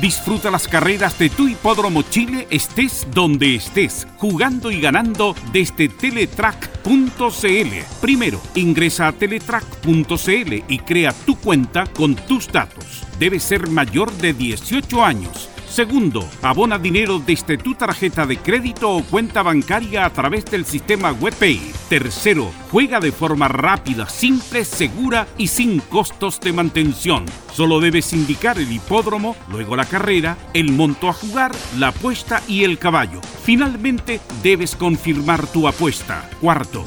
Disfruta las carreras de tu hipódromo Chile estés donde estés, jugando y ganando desde teletrack.cl. Primero, ingresa a teletrack.cl y crea tu cuenta con tus datos. Debes ser mayor de 18 años. Segundo, abona dinero desde tu tarjeta de crédito o cuenta bancaria a través del sistema WebPay. Tercero, juega de forma rápida, simple, segura y sin costos de mantención. Solo debes indicar el hipódromo, luego la carrera, el monto a jugar, la apuesta y el caballo. Finalmente, debes confirmar tu apuesta. Cuarto,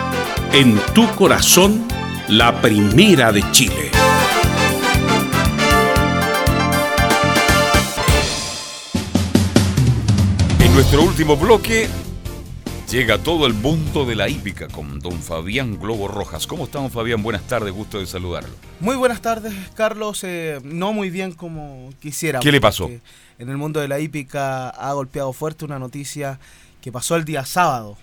en tu corazón, la primera de Chile. En nuestro último bloque llega todo el mundo de la hípica con don Fabián Globo Rojas. ¿Cómo estamos, Fabián? Buenas tardes, gusto de saludarlo. Muy buenas tardes, Carlos. Eh, no muy bien como quisiera. ¿Qué le pasó? En el mundo de la hípica ha golpeado fuerte una noticia que pasó el día sábado.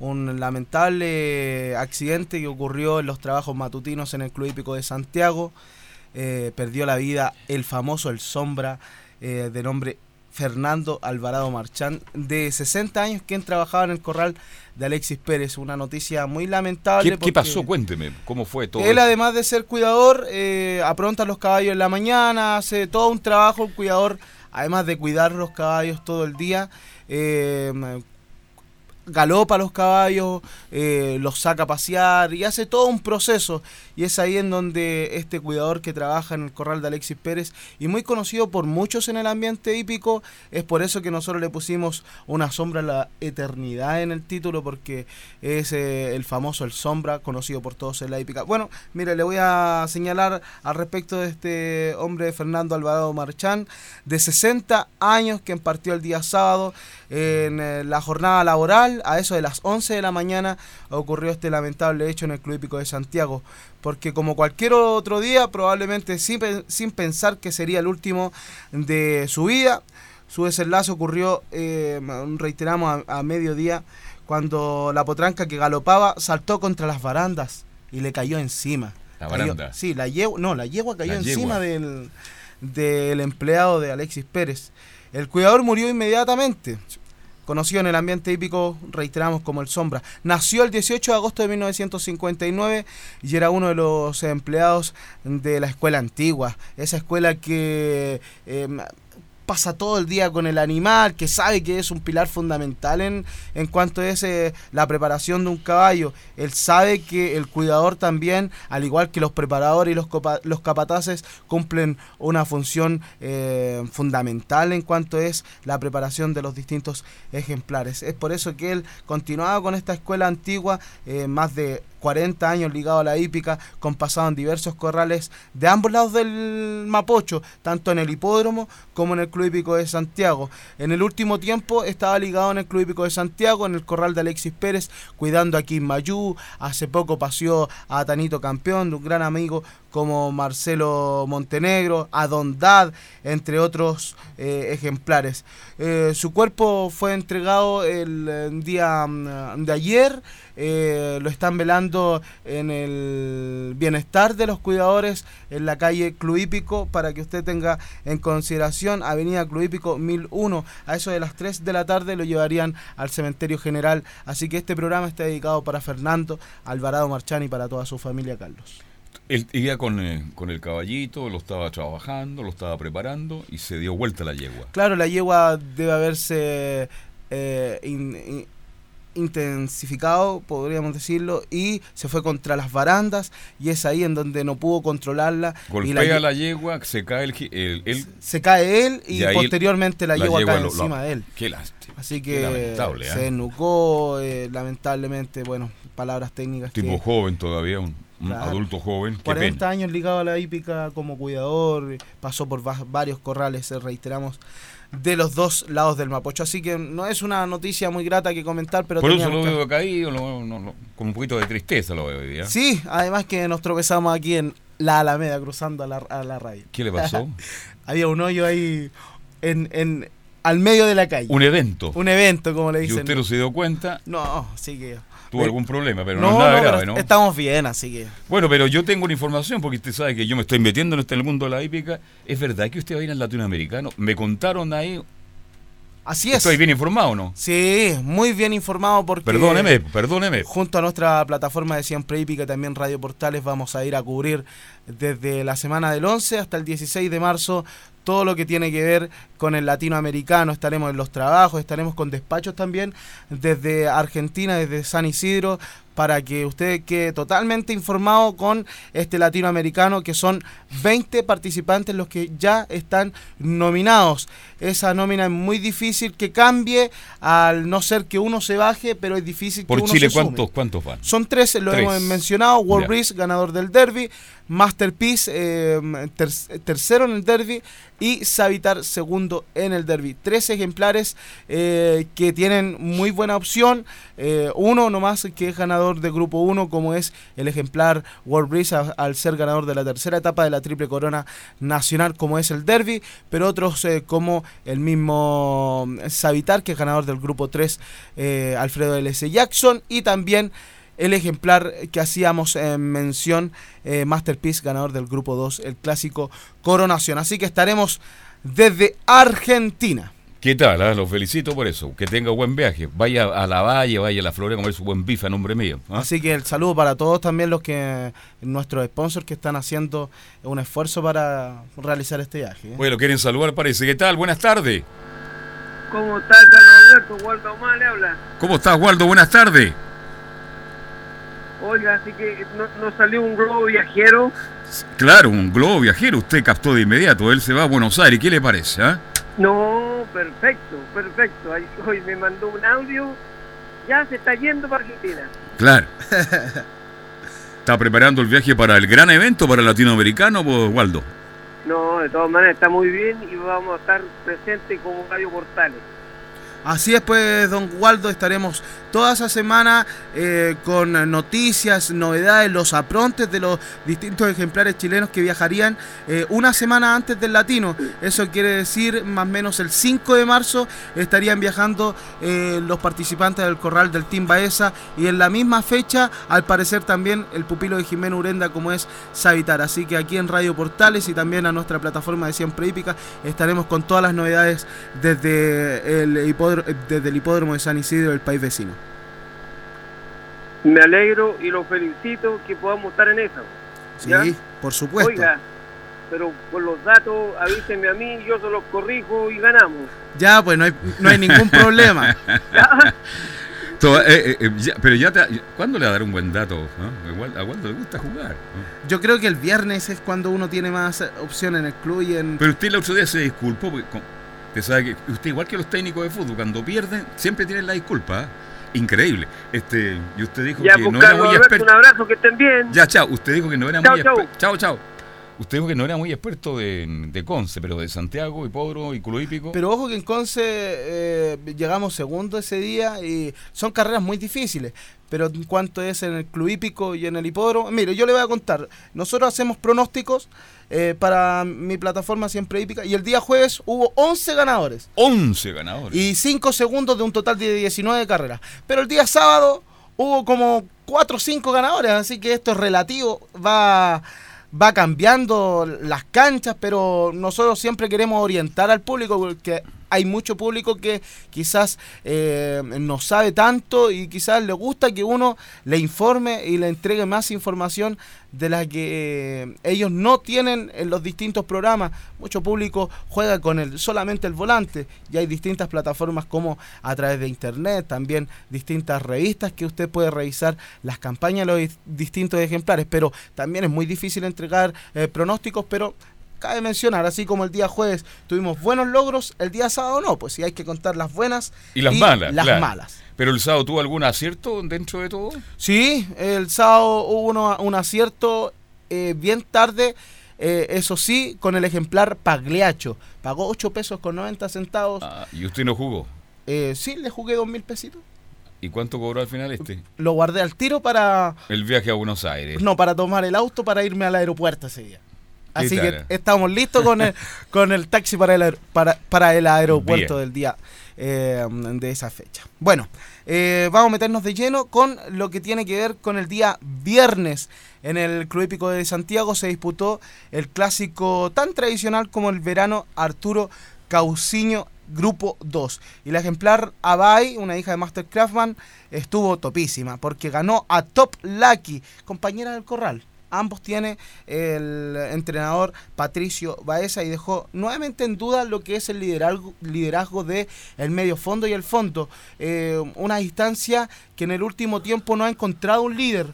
Un lamentable accidente que ocurrió en los trabajos matutinos en el Club Hípico de Santiago. Eh, perdió la vida el famoso El Sombra, eh, de nombre Fernando Alvarado Marchán, de 60 años, quien trabajaba en el corral de Alexis Pérez. Una noticia muy lamentable. ¿Qué, pasó? Cuénteme, ¿cómo fue todo? él, además de ser cuidador, eh, apronta los caballos en la mañana, hace todo un trabajo. El cuidador, además de cuidar los caballos todo el día, eh, galopa los caballos, eh, los saca a pasear y hace todo un proceso. Y es ahí en donde este cuidador que trabaja en el corral de Alexis Pérez y muy conocido por muchos en el ambiente hípico, es por eso que nosotros le pusimos una sombra a la eternidad en el título, porque es eh, el famoso El Sombra, conocido por todos en la hípica. Bueno, mire, le voy a señalar al respecto de este hombre, Fernando Alvarado Marchán, de 60 años, que partió el día sábado en eh, la jornada laboral, a eso de las 11 de la mañana, ocurrió este lamentable hecho en el Club Hípico de Santiago. Porque como cualquier otro día, probablemente sin, pe- sin pensar que sería el último de su vida, su desenlace ocurrió, eh, reiteramos, a, a mediodía, cuando la potranca que galopaba saltó contra las barandas y le cayó encima. La Cayó- baranda. sí, la yegua, no, la yegua cayó La encima yegua. del, del empleado de Alexis Pérez. El cuidador murió inmediatamente. Conocido en el ambiente hípico, reiteramos como el Sombra. Nació el 18 de agosto de 1959 y era uno de los empleados de la escuela antigua. Esa escuela que eh, pasa todo el día con el animal, que sabe que es un pilar fundamental en, en cuanto es eh, la preparación de un caballo. Él sabe que el cuidador también, al igual que los preparadores y los, los capataces, cumplen una función eh, fundamental en cuanto es la preparación de los distintos ejemplares. Es por eso que él continuaba con esta escuela antigua, eh, más de 40 años ligado a la hípica, con pasado en diversos corrales de ambos lados del Mapocho, tanto en el hipódromo como en el Club Hípico de Santiago. En el último tiempo estaba ligado en el Club Hípico de Santiago, en el corral de Alexis Pérez, cuidando a Kim Mayú. Hace poco paseó a Tanito Campeón, un gran amigo como Marcelo Montenegro, a Don Dad, entre otros eh, ejemplares. Eh, su cuerpo fue entregado el, eh, día mm, de ayer, lo están velando en el bienestar de los cuidadores en la calle Club Hípico, para que usted tenga en consideración Avenida Club Hípico 1001, a eso de las 3 de la tarde lo llevarían al cementerio general, así que este programa está dedicado para Fernando Alvarado Marchán y para toda su familia, Carlos. Él iba con, eh, con el caballito, lo estaba trabajando, lo estaba preparando y se dio vuelta la yegua. Claro, la yegua debe haberse eh, in- in- intensificado, podríamos decirlo, y se fue contra las barandas y es ahí en donde no pudo controlarla. y Golpea la, yegua, se cae el, gi- el- el- se cae él y, posteriormente la, yegua, cae lo- lo- encima de él. Qué lástima. Así que lamentable, se ¿eh? desnucó, eh, lamentablemente, bueno, palabras técnicas. Tipo que- joven todavía, un Un adulto joven. Qué 40 pena. años ligado a la hípica como cuidador, pasó por va- varios corrales, eh, reiteramos, de los dos lados del Mapocho. Así que no es una noticia muy grata que comentar, pero Por eso lo veo caído, no- no- con un poquito de tristeza lo veo hoy día. Sí, además que nos tropezamos aquí en la Alameda cruzando a la, a la radio. ¿Qué le pasó? Había un hoyo ahí en, en al medio de la calle. Un evento. Un evento, como le Y dicen. usted no se dio cuenta, No, así que... tuvo Eh, algún problema, pero no, no, es nada no, grave, ¿no? estamos bien, así que... Bueno, pero yo tengo una información, porque usted sabe que yo me estoy metiendo en este el mundo de la hípica. ¿Es verdad que usted va a ir al latinoamericano? Me contaron ahí. Así es. ¿Estoy bien informado o no? Sí, muy bien informado porque... Perdóneme, perdóneme. Junto a nuestra plataforma de Siempre Hípica, también Radio Portales, vamos a ir a cubrir desde la semana del 11 hasta el 16 de marzo todo lo que tiene que ver con el latinoamericano. Estaremos en los trabajos, estaremos con despachos también desde Argentina, desde San Isidro, para que usted quede totalmente informado con este latinoamericano, que son 20 participantes los que ya están nominados. Esa nómina es muy difícil que cambie, al no ser que uno se baje, pero es difícil que Por uno Chile, se sume. ¿cuántos, ¿cuántos van? Son tres, lo Tres. hemos mencionado. World Ya. Breeze, ganador del derby. Masterpiece, eh, ter- tercero en el derby. Y Savitar, segundo en el derby. Tres ejemplares eh, que tienen muy buena opción. Eh, uno nomás que es ganador de grupo 1, como es el ejemplar World Breeze, al ser ganador de la tercera etapa de la triple corona nacional, como es el derby. Pero otros eh, como el mismo Savitar, que es ganador del grupo 3, eh, Alfredo L.S. Jackson. Y también el ejemplar que hacíamos en mención, eh, Masterpiece, ganador del grupo 2, el clásico Coronación. Así que estaremos desde Argentina. ¿Qué tal? ah? Los felicito por eso. Que tenga buen viaje. Vaya a la valle, vaya a la floresta a comer su buen bife a nombre mío. ¿ah? Así que el saludo para todos también los que, nuestros sponsors que están haciendo un esfuerzo para realizar este viaje. ¿eh? Bueno, quieren saludar, parece. ¿Qué tal? Buenas tardes. ¿Cómo está Carlos Alberto? Waldo Omar le habla. ¿Cómo estás, Waldo? Buenas tardes. Oiga, así que no, no salió un globo viajero. Claro, un globo viajero. Usted captó de inmediato. Él se va a Buenos Aires. ¿Qué le parece? ah? No, perfecto, perfecto. Ahí- Hoy me mandó un audio. Ya se está yendo para Argentina. Claro. ¿Está preparando el viaje para el gran evento para el latinoamericano, pues, Waldo? No, de todas maneras está muy bien y vamos a estar presentes como Radio Portales. Así es, pues, don Waldo, estaremos toda esa semana eh, con noticias, novedades, los aprontes de los distintos ejemplares chilenos que viajarían eh, una semana antes del latino. Eso quiere decir, más o menos el 5 de marzo estarían viajando eh, los participantes del corral del Team Baeza y en la misma fecha, al parecer también el pupilo de Jimeno Urenda como es Savitar. Así que aquí en Radio Portales y también a nuestra plataforma de Siempre Hípica estaremos con todas las novedades desde el hipódromo, desde el hipódromo de San Isidro del país vecino. Me alegro y lo felicito que podamos estar en eso. Sí, por supuesto. Oiga, pero con los datos avísenme a mí, yo se los corrijo y ganamos. Ya, pues no hay, no hay ningún problema. Eh, eh, eh, ya- pero ya te, ¿Cuándo le va a dar un buen dato? Igual- A Waldo le gusta jugar. ¿no? Yo creo que el viernes es cuando uno tiene más eh, opción en el club y en... Pero usted el otro día se disculpó. Porque, con- usted sabe que usted, igual que los técnicos de fútbol, cuando pierden, siempre tienen la disculpa. ¿ah? Increíble. Este, y usted dijo Ya, que no era muy experto. un abrazo, que estén bien. Ya, chao. Usted dijo que no era Chao, muy chao. experto. Chao, chao. Usted dijo que no era muy experto de, de Conce, pero de Santiago, Hipódromo y Club Hípico. Pero ojo que en Conce eh, llegamos segundo ese día y son carreras muy difíciles. Pero en cuanto es en el club hípico y en el hipódromo, mire, yo le voy a contar. Nosotros hacemos pronósticos eh, para mi plataforma Siempre Hípica y el día jueves hubo 11 ganadores. 11 ganadores. Y 5 segundos de un total de 19 carreras. Pero el día sábado hubo como 4 o 5 ganadores, así que esto es relativo, va, va cambiando las canchas, pero nosotros siempre queremos orientar al público porque hay mucho público que quizás eh, no sabe tanto y quizás le gusta que uno le informe y le entregue más información de la que eh, ellos no tienen en los distintos programas. Mucho público juega con el, solamente el volante y hay distintas plataformas como a través de internet, también distintas revistas que usted puede revisar las campañas los dis- distintos ejemplares, pero también es muy difícil entregar eh, pronósticos, pero cabe mencionar, así como el día jueves tuvimos buenos logros, el día sábado no, pues sí hay que contar las buenas Y las malas. Las claro. malas. Pero el sábado tuvo algún acierto dentro de todo. Sí, el sábado hubo uno- un acierto eh, bien tarde, eh, eso sí, con el ejemplar Pagliacho. Pagó 8 pesos con 90 centavos. Ah, y usted no jugó. Eh, sí, le jugué 2 mil pesitos. ¿Y cuánto cobró al final este? Lo guardé al tiro para... El viaje a Buenos Aires. No, para tomar el auto para irme al aeropuerto ese día. ¿Qué Así que estamos listos con el, con el taxi para el, para, para el aeropuerto Bien. del día eh, de esa fecha. Bueno, eh, vamos a meternos de lleno con lo que tiene que ver con el día viernes. En el Club Hípico de Santiago se disputó el clásico tan tradicional como el verano Arturo Cauciño Grupo 2. Y la ejemplar Abai, una hija de Master Craftman, estuvo topísima porque ganó a Top Lucky, compañera del corral. Ambos tiene el entrenador Patricio Baeza y dejó nuevamente en duda lo que es el liderazgo, liderazgo de medio fondo y el fondo. Eh, una distancia que en el último tiempo no ha encontrado un líder,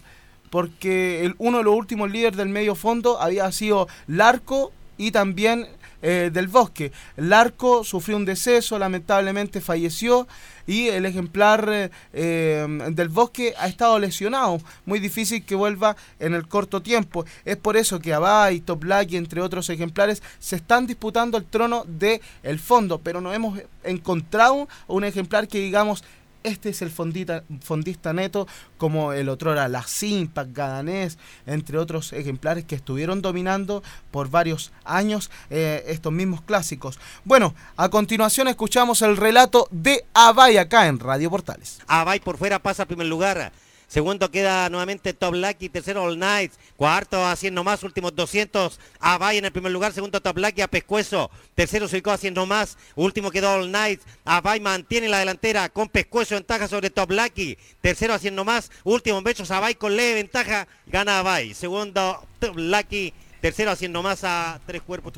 porque el, uno de los últimos líderes del medio fondo había sido Larco y también eh, del Bosque. Larco sufrió un deceso, lamentablemente falleció y el ejemplar eh, eh, del Bosque ha estado lesionado. Muy difícil que vuelva en el corto tiempo. Es por eso que Abay, Top Lucky, entre otros ejemplares, se están disputando el trono de el fondo, pero no hemos encontrado un ejemplar que digamos este es el fondita, fondista neto, como el otro era la Simpac, Gadanés, entre otros ejemplares que estuvieron dominando por varios años eh, estos mismos clásicos. Bueno, a continuación escuchamos el relato de Abay acá en Radio Portales. Abay por fuera pasa a primer lugar. Segundo queda nuevamente Top Lucky, tercero All Night, cuarto a 100 nomás, últimos 200, Abay en el primer lugar, segundo Top Lucky a Pescuezo, tercero a 100 nomás, último quedó All Night, Abay mantiene la delantera con Pescuezo ventaja sobre Top Lucky, tercero a 100 nomás, último besos Abay con leve ventaja, gana Abay, segundo Top Lucky, tercero a 100 nomás a tres cuerpos,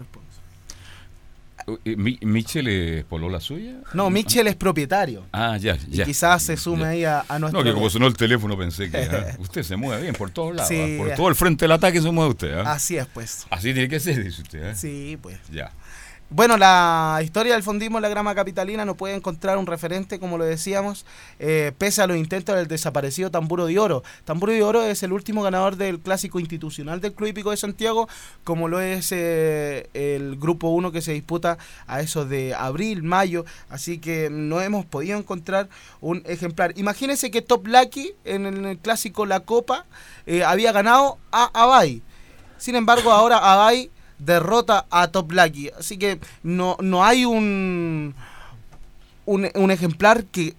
puntos. Eh, Mi- ¿Michel es polola suya? No, Michel es propietario. Ah, ya, Y ya. quizás se sume ahí a, a nuestro... No, que como sonó el teléfono pensé que ah, usted se mueve bien por todos lados. Sí. ah, por todo el frente del ataque se mueve usted. ah. Así es, pues. Así tiene que ser, dice usted. Sí, pues. Ya. Bueno, la historia del fondismo en la grama capitalina no puede encontrar un referente, como lo decíamos, eh, pese a los intentos del desaparecido Tamburo de Oro. Tamburo de Oro es el último ganador del clásico institucional del Club Hípico de Santiago, como lo es eh, el Grupo 1 que se disputa a eso de abril, mayo, así que no hemos podido encontrar un ejemplar. Imagínense que Top Lucky en el clásico La Copa eh, había ganado a Abay. Sin embargo, ahora Abay derrota a Top Lucky. Así que no, no hay un, un, un ejemplar que...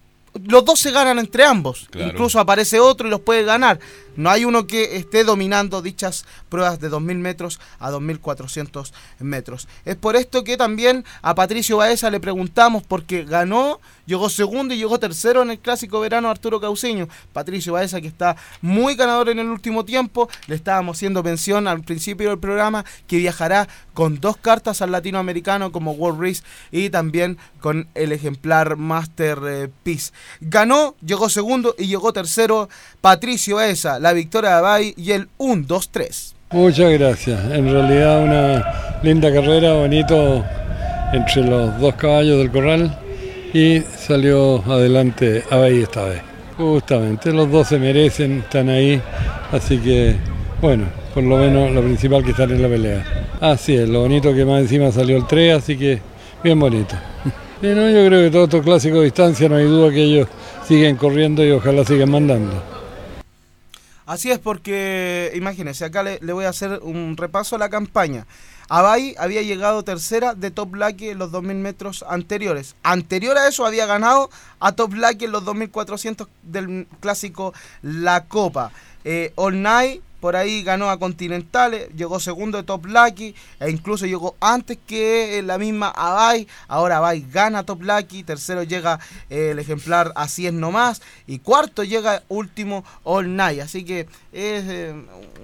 Los dos se ganan entre ambos. Claro. Incluso aparece otro y los puede ganar. No hay uno que esté dominando dichas pruebas de 2.000 metros a 2.400 metros. Es por esto que también a Patricio Baeza le preguntamos, porque ganó, llegó segundo y llegó tercero en el clásico verano Arturo Cauceño. Patricio Baeza, que está muy ganador en el último tiempo, le estábamos haciendo pensión al principio del programa, que viajará con dos cartas al latinoamericano como World Race y también con el ejemplar Master Peace. Ganó, llegó segundo y llegó tercero Patricio Baeza, la victoria de Abay y el 1-2-3. Muchas gracias. En realidad una linda carrera, bonito entre los dos caballos del corral y salió adelante Abay esta vez. Justamente, los dos se merecen, están ahí, así que bueno, por lo menos lo principal que están en la pelea. Así es, lo bonito que más encima salió el 3, así que bien bonito. Y no, yo creo que todos estos clásicos de distancia no hay duda que ellos siguen corriendo y ojalá sigan mandando. Así es porque, imagínense, acá le, le voy a hacer un repaso a la campaña. Abay había llegado tercera de Top Lucky en los 2.000 metros anteriores. Anterior a eso había ganado a Top Lucky en los 2.400 del clásico La Copa. Eh, All Night por ahí ganó a Continentales, llegó segundo de Top Lucky e incluso llegó antes que la misma Abay. Ahora Abay gana Top Lucky, tercero llega eh, el ejemplar Así es nomás y cuarto llega último All Night. Así que es eh,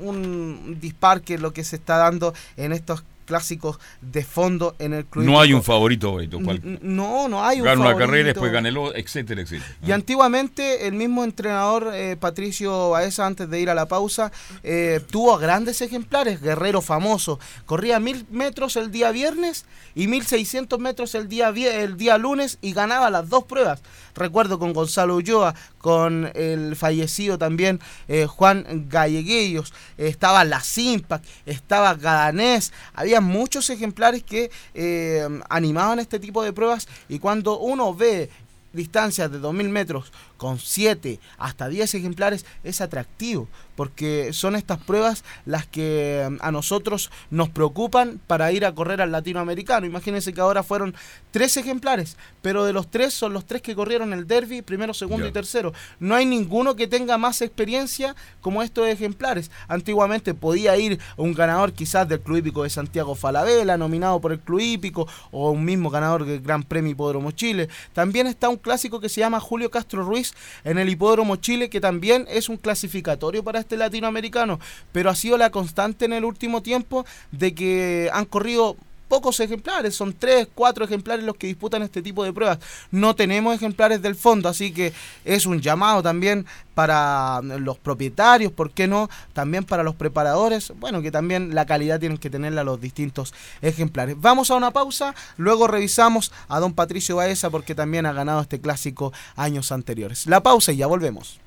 un dispar que lo que se está dando en estos clásicos de fondo en el club. No hay un favorito, Beto. No, no hay un Gana una favorito. carrera, después gana el otro, etcétera, etcétera. Y antiguamente el mismo entrenador eh, Patricio Baeza, antes de ir a la pausa, eh, tuvo grandes ejemplares, guerrero famoso. Corría mil metros el día viernes y 1600 metros el día, el día lunes y ganaba las dos pruebas. Recuerdo con Gonzalo Ulloa, con el fallecido también eh, Juan Galleguillos, estaba La Simpac, estaba Gadanés, había muchos ejemplares que eh, animaban este tipo de pruebas y cuando uno ve distancias de 2000 metros con 7 hasta 10 ejemplares es atractivo porque son estas pruebas las que mm, a nosotros nos preocupan para ir a correr al latinoamericano. Imagínense que ahora fueron tres ejemplares, pero de los tres son los tres que corrieron el derby, primero, segundo y tercero. No hay ninguno que tenga más experiencia como estos ejemplares. Antiguamente podía ir un ganador quizás del Club Hípico de Santiago Falabella, nominado por el Club Hípico, o un mismo ganador del Gran Premio Hipódromo Chile. También está un clásico que se llama Julio Castro Ruiz en el Hipódromo Chile, que también es un clasificatorio para este latinoamericano, pero ha sido la constante en el último tiempo de que han corrido pocos ejemplares, son tres, cuatro ejemplares los que disputan este tipo de pruebas. No tenemos ejemplares del fondo, así que es un llamado también para los propietarios, ¿por qué no? También para los preparadores, bueno, que también la calidad tienen que tenerla los distintos ejemplares. Vamos a una pausa, luego revisamos a don Patricio Baeza porque también ha ganado este clásico años anteriores. La pausa y ya volvemos.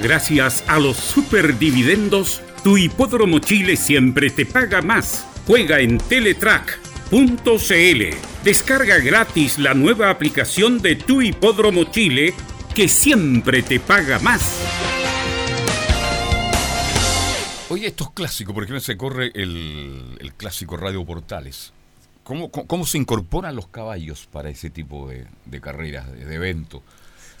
Gracias a los superdividendos, tu hipódromo Chile siempre te paga más. Juega en Teletrack.cl. Descarga gratis la nueva aplicación de tu hipódromo Chile que siempre te paga más. Oye, estos clásicos, por ejemplo, se corre el, clásico Radio Portales. ¿Cómo, cómo, se incorporan los caballos para ese tipo de, de carreras, de, de eventos?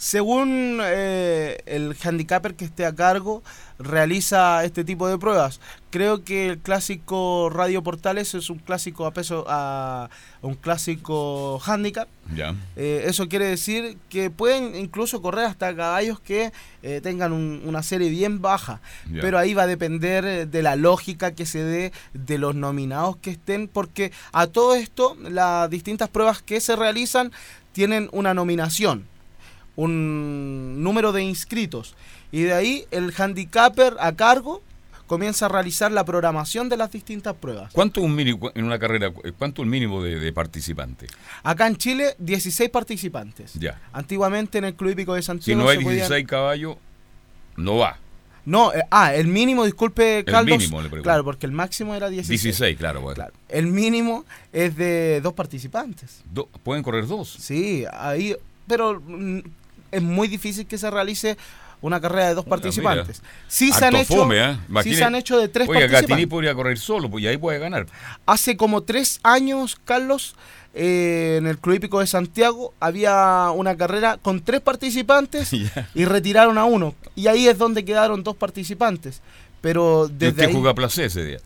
Según eh, el handicapper que esté a cargo, realiza este tipo de pruebas. Creo que el clásico Radio Portales es un clásico a peso a un clásico handicap. Ya. Eh, eso quiere decir que pueden incluso correr hasta caballos que eh, tengan un- una serie bien baja. Ya. Pero ahí va a depender eh, de la lógica que se dé de los nominados que estén, porque a todo esto las distintas pruebas que se realizan tienen una nominación, un número de inscritos. Y de ahí el handicapper a cargo comienza a realizar la programación de las distintas pruebas. ¿Cuánto un mínimo en una carrera? eh, ¿Cuánto el mínimo de, de participantes? Acá en Chile, 16 participantes. Ya. Antiguamente en el Club Hípico de Si Santiago no hay se podían- 16 caballos, no va. No, eh, ah, el mínimo, disculpe, Carlos. mínimo, le pregunto. claro, porque el máximo era 16. 16, claro. bueno. El mínimo es de dos participantes. Do- ¿Pueden correr dos? Sí, ahí, pero mm, es muy difícil que se realice una carrera de dos participantes. mira. Sí se, han hecho, fome, ¿eh? sí se han hecho de tres Oiga, participantes. Gatini podría correr solo, pues y ahí puede ganar. Hace como tres años, Carlos, eh, en el Club Hípico de Santiago había una carrera con tres participantes y retiraron a uno. Y ahí es donde quedaron dos participantes. Pero Y desde usted ahí jugó a placer ese día.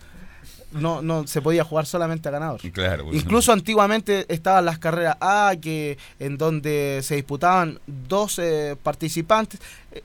No, no se podía jugar solamente a ganador. Claro. Incluso antiguamente estaban las carreras A, que en donde se disputaban dos eh, participantes.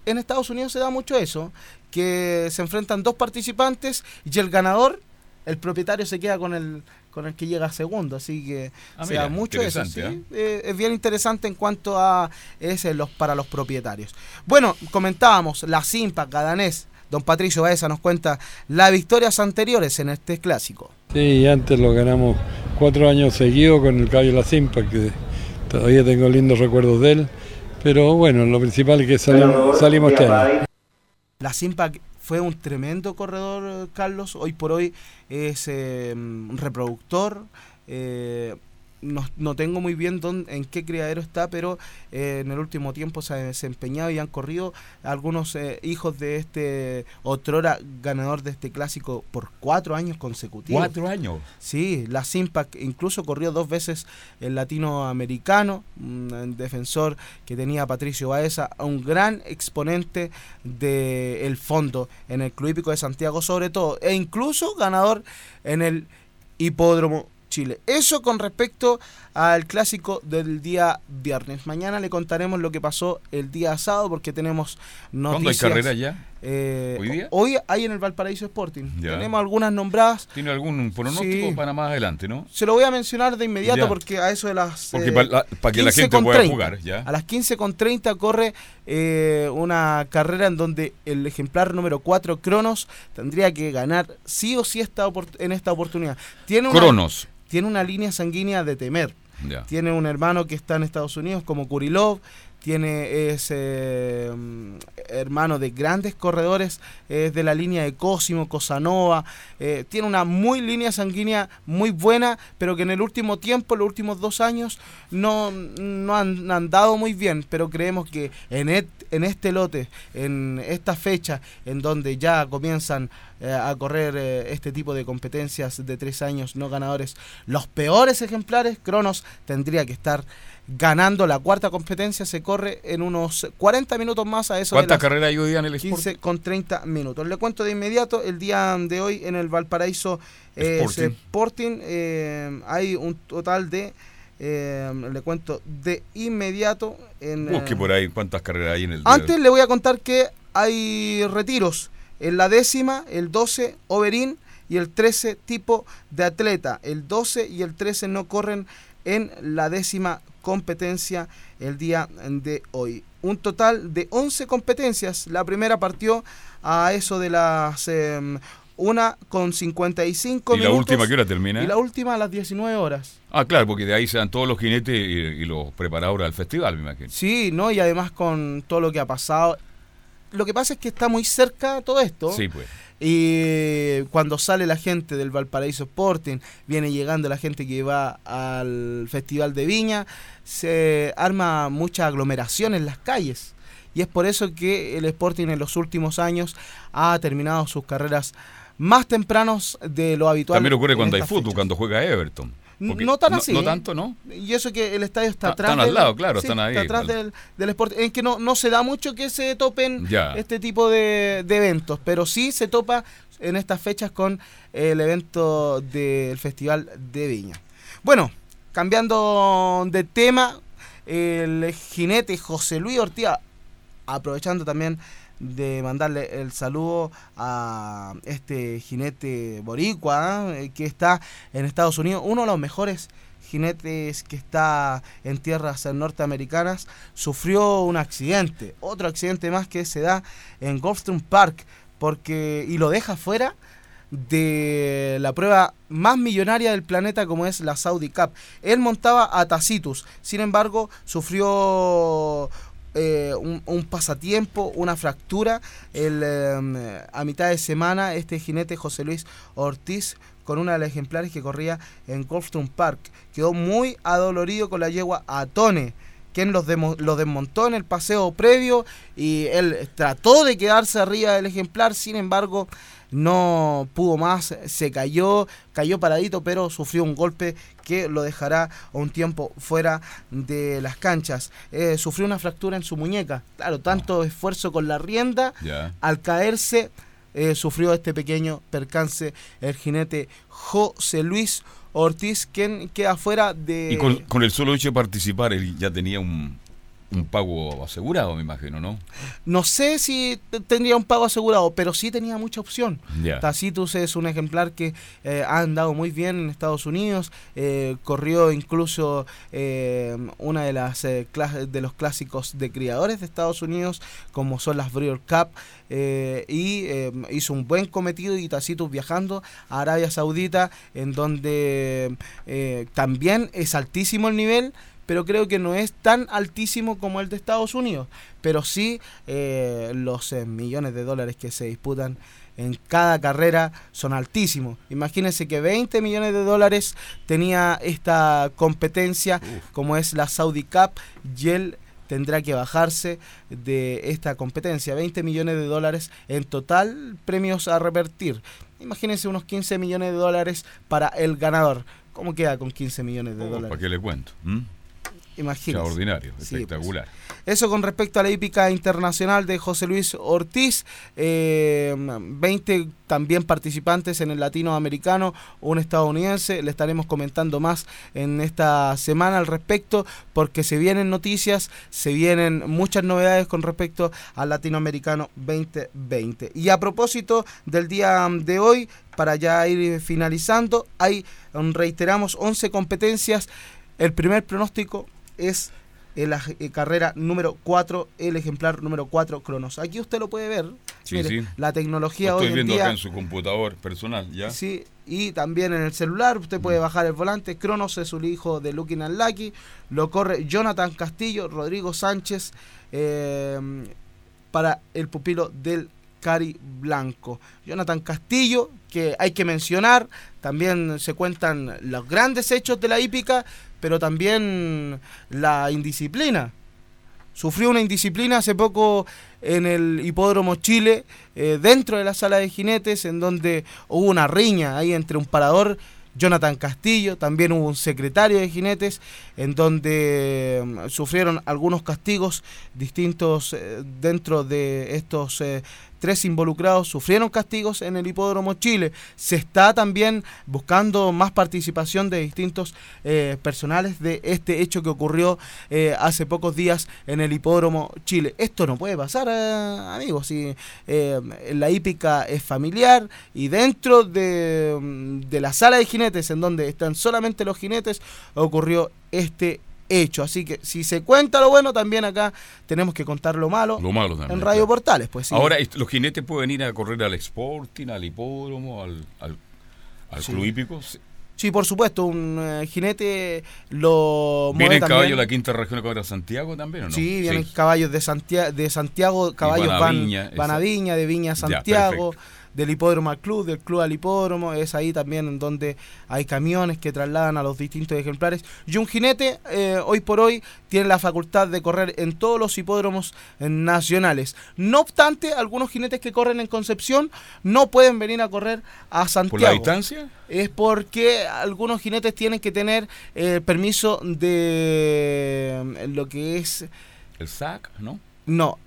En Estados Unidos se da mucho eso, que se enfrentan dos participantes y el ganador, el propietario se queda con el con el que llega segundo, así que Ah, se da mucho eso. ¿sí? interesante, Eh, es bien interesante en cuanto a ese, los para los propietarios. Bueno, comentábamos la Simpa, Gadanés. Don Patricio Baeza nos cuenta las victorias anteriores en este clásico. Sí, antes lo ganamos cuatro años seguidos con el caballo La Simpa, que todavía tengo lindos recuerdos de él. Pero bueno, lo principal es que salimos, salimos este año. La Simpa fue un tremendo corredor, Carlos. Hoy por hoy es eh, un reproductor. eh, no, no tengo muy bien dónde, en qué criadero está, pero eh, en el último tiempo se ha desempeñado y han corrido algunos eh, hijos de este otrora ganador de este clásico por cuatro años consecutivos. ¿Cuatro años? Sí, la Simpa incluso corrió dos veces el latinoamericano, un defensor que tenía Patricio Baeza, un gran exponente del fondo en el Club Hípico de Santiago sobre todo, e incluso ganador en el Hipódromo Chile. Eso con respecto al clásico del día viernes. Mañana le contaremos lo que pasó el día sábado porque tenemos ¿Cuándo hay noticias. carrera ya? Eh, ¿Hoy día? Hoy hay en el Valparaíso Sporting. Ya. Tenemos algunas nombradas. ¿Tiene algún pronóstico Sí. para más adelante, no? Se lo voy a mencionar de inmediato Ya. porque a eso de las. Porque eh, la- para que la 15 gente pueda 30. jugar, ya. A las 15.30 corre eh, una carrera en donde el ejemplar número 4, Cronos, tendría que ganar sí o sí esta en esta oportunidad. Tiene una, Cronos. Tiene una línea sanguínea de temer. Tiene un hermano que está en Estados Unidos como Kurilov. Tiene es eh, mm, hermano de grandes corredores, es de la línea de Cosimo, Cosanova. eh, tiene una muy línea sanguínea muy buena, pero que en el último tiempo, los últimos dos años, no, no han andado muy bien. Pero creemos que en, en este lote, en esta fecha, en donde ya comienzan eh, a correr eh, este tipo de competencias de tres años no ganadores, los peores ejemplares, Cronos tendría que estar ganando la cuarta competencia, se corre en unos 40 minutos más a eso. ¿Cuántas carreras hay hoy día en el Sport? 15 con 30 minutos. Le cuento de inmediato, el día de hoy en el Valparaíso eh, Sporting. Sporting, eh, hay un total de, eh, le cuento de inmediato. En, Busque eh, por ahí cuántas carreras hay en el día. antes le voy a contar que hay retiros. En la décima, el 12, Overin y el 13, tipo de atleta. El 12 y el 13 no corren en la décima competencia el día de hoy. Un total de 11 competencias. La primera partió a eso de las em, una con 55 ¿Y la minutos. última qué hora termina? Y la última a las 19 horas. Ah, claro, porque de ahí se dan todos los jinetes y, y los preparadores al festival, me imagino. Sí, ¿no? Y además con todo lo que ha pasado. Lo que pasa es que está muy cerca todo esto. Sí, pues. Y cuando sale la gente del Valparaíso Sporting, viene llegando la gente que va al Festival de Viña, se arma mucha aglomeración en las calles. Y es por eso que el Sporting en los últimos años ha terminado sus carreras más tempranos de lo habitual. También ocurre cuando hay fútbol, cuando juega Everton. Porque No tan así. No, tanto, ¿no? Y eso que el estadio está atrás. están al lado, claro, sí, están ahí, Está atrás del, del. En que no, no se da mucho que se topen Ya. este tipo de, de eventos, pero sí se topa en estas fechas con el evento del Festival de Viña. Bueno, cambiando de tema, el jinete José Luis Ortiz, aprovechando también de mandarle el saludo a este jinete boricua eh, que está en Estados Unidos, uno de los mejores jinetes que está en tierras norteamericanas, sufrió un accidente, otro accidente más que se da en Gulfstream Park, porque y lo deja fuera de la prueba más millonaria del planeta como es la Saudi Cup. Él montaba a Tacitus, sin embargo sufrió eh, un, pasatiempo, una fractura. El, eh, a mitad de semana, este jinete José Luis Ortiz, con una de las ejemplares que corría en Gulfstream Park, quedó muy adolorido con la yegua Atone quien los, demo- desmontó en el paseo previo y él trató de quedarse arriba del ejemplar, sin embargo no pudo más, se cayó, cayó paradito, pero sufrió un golpe que lo dejará un tiempo fuera de las canchas. Eh, sufrió una fractura en su muñeca, claro, tanto esfuerzo con la rienda, al caerse eh, sufrió este pequeño percance el jinete José Luis Ortiz, quien queda fuera de... Y con, con el solo hecho de participar, él ya tenía un, un pago asegurado, me imagino, ¿no? No sé si tendría un pago asegurado, pero sí tenía mucha opción. Ya. Tacitus es un ejemplar que eh, ha andado muy bien en Estados Unidos, eh, corrió incluso eh, una de las eh, de los clásicos de criadores de Estados Unidos, como son las Brewer Cup, eh, y eh, hizo un buen cometido y Tacitus viajando a Arabia Saudita, en donde también es altísimo el nivel, pero creo que no es tan altísimo como el de Estados Unidos. Pero sí eh, los eh, millones de dólares que se disputan en cada carrera son altísimos. Imagínense que 20 millones de dólares tenía esta competencia como es la Saudi Cup y él tendrá que bajarse de esta competencia. 20 millones de dólares en total premios a revertir. Imagínense unos 15 millones de dólares para el ganador. ¿Cómo queda con 15 millones de dólares? ¿Para qué le cuento? ¿Mm? Imagínense. Extraordinario, Sí, pues. espectacular. Eso con respecto a la hípica internacional de José Luis Ortiz. eh, 20 también participantes en el latinoamericano, un estadounidense. Le estaremos comentando más en esta semana al respecto, porque se vienen noticias, se vienen muchas novedades con respecto al latinoamericano 2020. Y a propósito del día de hoy, para ya ir finalizando, hay, reiteramos, 11 competencias. El primer pronóstico es en la eh, carrera número 4, el ejemplar número 4 Cronos. Aquí usted lo puede ver. Sí, Mire, sí. La tecnología Lo hoy estoy en viendo día. acá en su computador personal, ¿ya? Sí, y también en el celular usted puede bajar el volante. Cronos es el hijo de Looking and Lucky. Lo corre Jonathan Castillo, Rodrigo Sánchez eh, para el pupilo del Cari Blanco. Jonathan Castillo, que hay que mencionar, también se cuentan los grandes hechos de la hípica, pero también la indisciplina. Sufrió una indisciplina hace poco en el Hipódromo Chile, eh, dentro de la sala de jinetes, en donde hubo una riña ahí entre un parador, Jonathan Castillo, también hubo un secretario de jinetes, en donde mm, sufrieron algunos castigos distintos eh, dentro de estos eh, tres involucrados, sufrieron castigos en el Hipódromo Chile. Se está también buscando más participación de distintos eh, personales de este hecho que ocurrió eh, hace pocos días en el Hipódromo Chile. Esto no puede pasar, eh, amigos. Si, la hípica es familiar y dentro de, de la sala de jinetes, en donde están solamente los jinetes, ocurrió este hecho. Así que si se cuenta lo bueno, también acá tenemos que contar lo malo, Lo malo también. en Radio Portales. Pues sí. Ahora, los jinetes pueden ir a correr al Sporting, al hipódromo, al, al, al Sí. club hípico. Sí. Por supuesto, un eh, jinete lo ¿Viene mueve el caballo también. de la quinta región a Santiago también o no? Sí, vienen caballos de Santiago, de Santiago caballos van a Viña, van a esa- Viña, de Viña a Ya, Santiago, del hipódromo al club, del club al hipódromo, es ahí también donde hay camiones que trasladan a los distintos ejemplares. Y un jinete, eh, hoy por hoy, tiene la facultad de correr en todos los hipódromos nacionales. No obstante, algunos jinetes que corren en Concepción no pueden venir a correr a Santiago. ¿Por la distancia? Es porque algunos jinetes tienen que tener eh, permiso de eh, lo que es... El SAC, ¿no? No.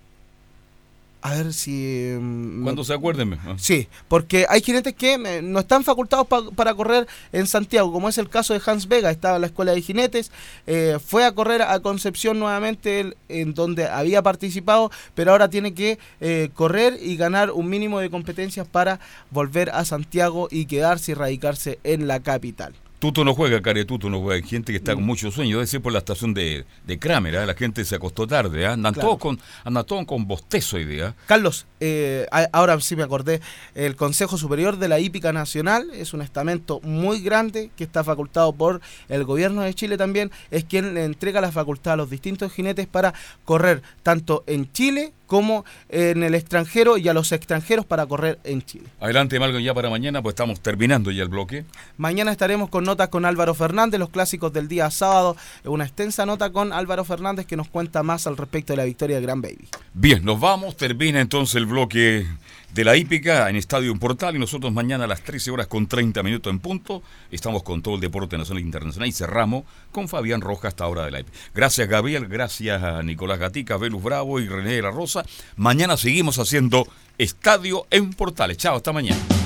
A ver si... mm, Cuando se acuerden. ah. Sí, porque hay jinetes que eh, no están facultados pa- para correr en Santiago, como es el caso de Hans Vega, estaba en la escuela de jinetes, eh, fue a correr a Concepción nuevamente, él, en donde había participado, pero ahora tiene que eh, correr y ganar un mínimo de competencias para volver a Santiago y quedarse y radicarse en la capital. Tuto no juega, Caretuto no juega. Hay gente que está con mucho sueño. Debe ser por la estación de, de Kramer. ¿ah? La gente se acostó tarde. ¿ah? Andan, Claro. todos con, andan todos con bostezo hoy día. Carlos, eh, ahora sí me acordé, el Consejo Superior de la Hípica Nacional es un estamento muy grande que está facultado por el gobierno de Chile también, es quien le entrega la facultad a los distintos jinetes para correr tanto en Chile como en el extranjero y a los extranjeros para correr en Chile. Adelante, Malgo, ya para mañana, pues estamos terminando ya el bloque. Mañana estaremos con notas con Álvaro Fernández, los clásicos del día sábado, una extensa nota con Álvaro Fernández que nos cuenta más al respecto de la victoria de Gran Baby. Bien, nos vamos. Termina entonces el bloque de la hípica en Estadio Portal y nosotros mañana a las 13 horas con 30 minutos en punto estamos con todo el deporte nacional e internacional y cerramos con Fabián Rojas hasta ahora de la hípica. Gracias Gabriel, gracias a Nicolás Gatica, Velus Bravo y René de la Rosa. Mañana seguimos haciendo Estadio en Portales. Chao, hasta mañana.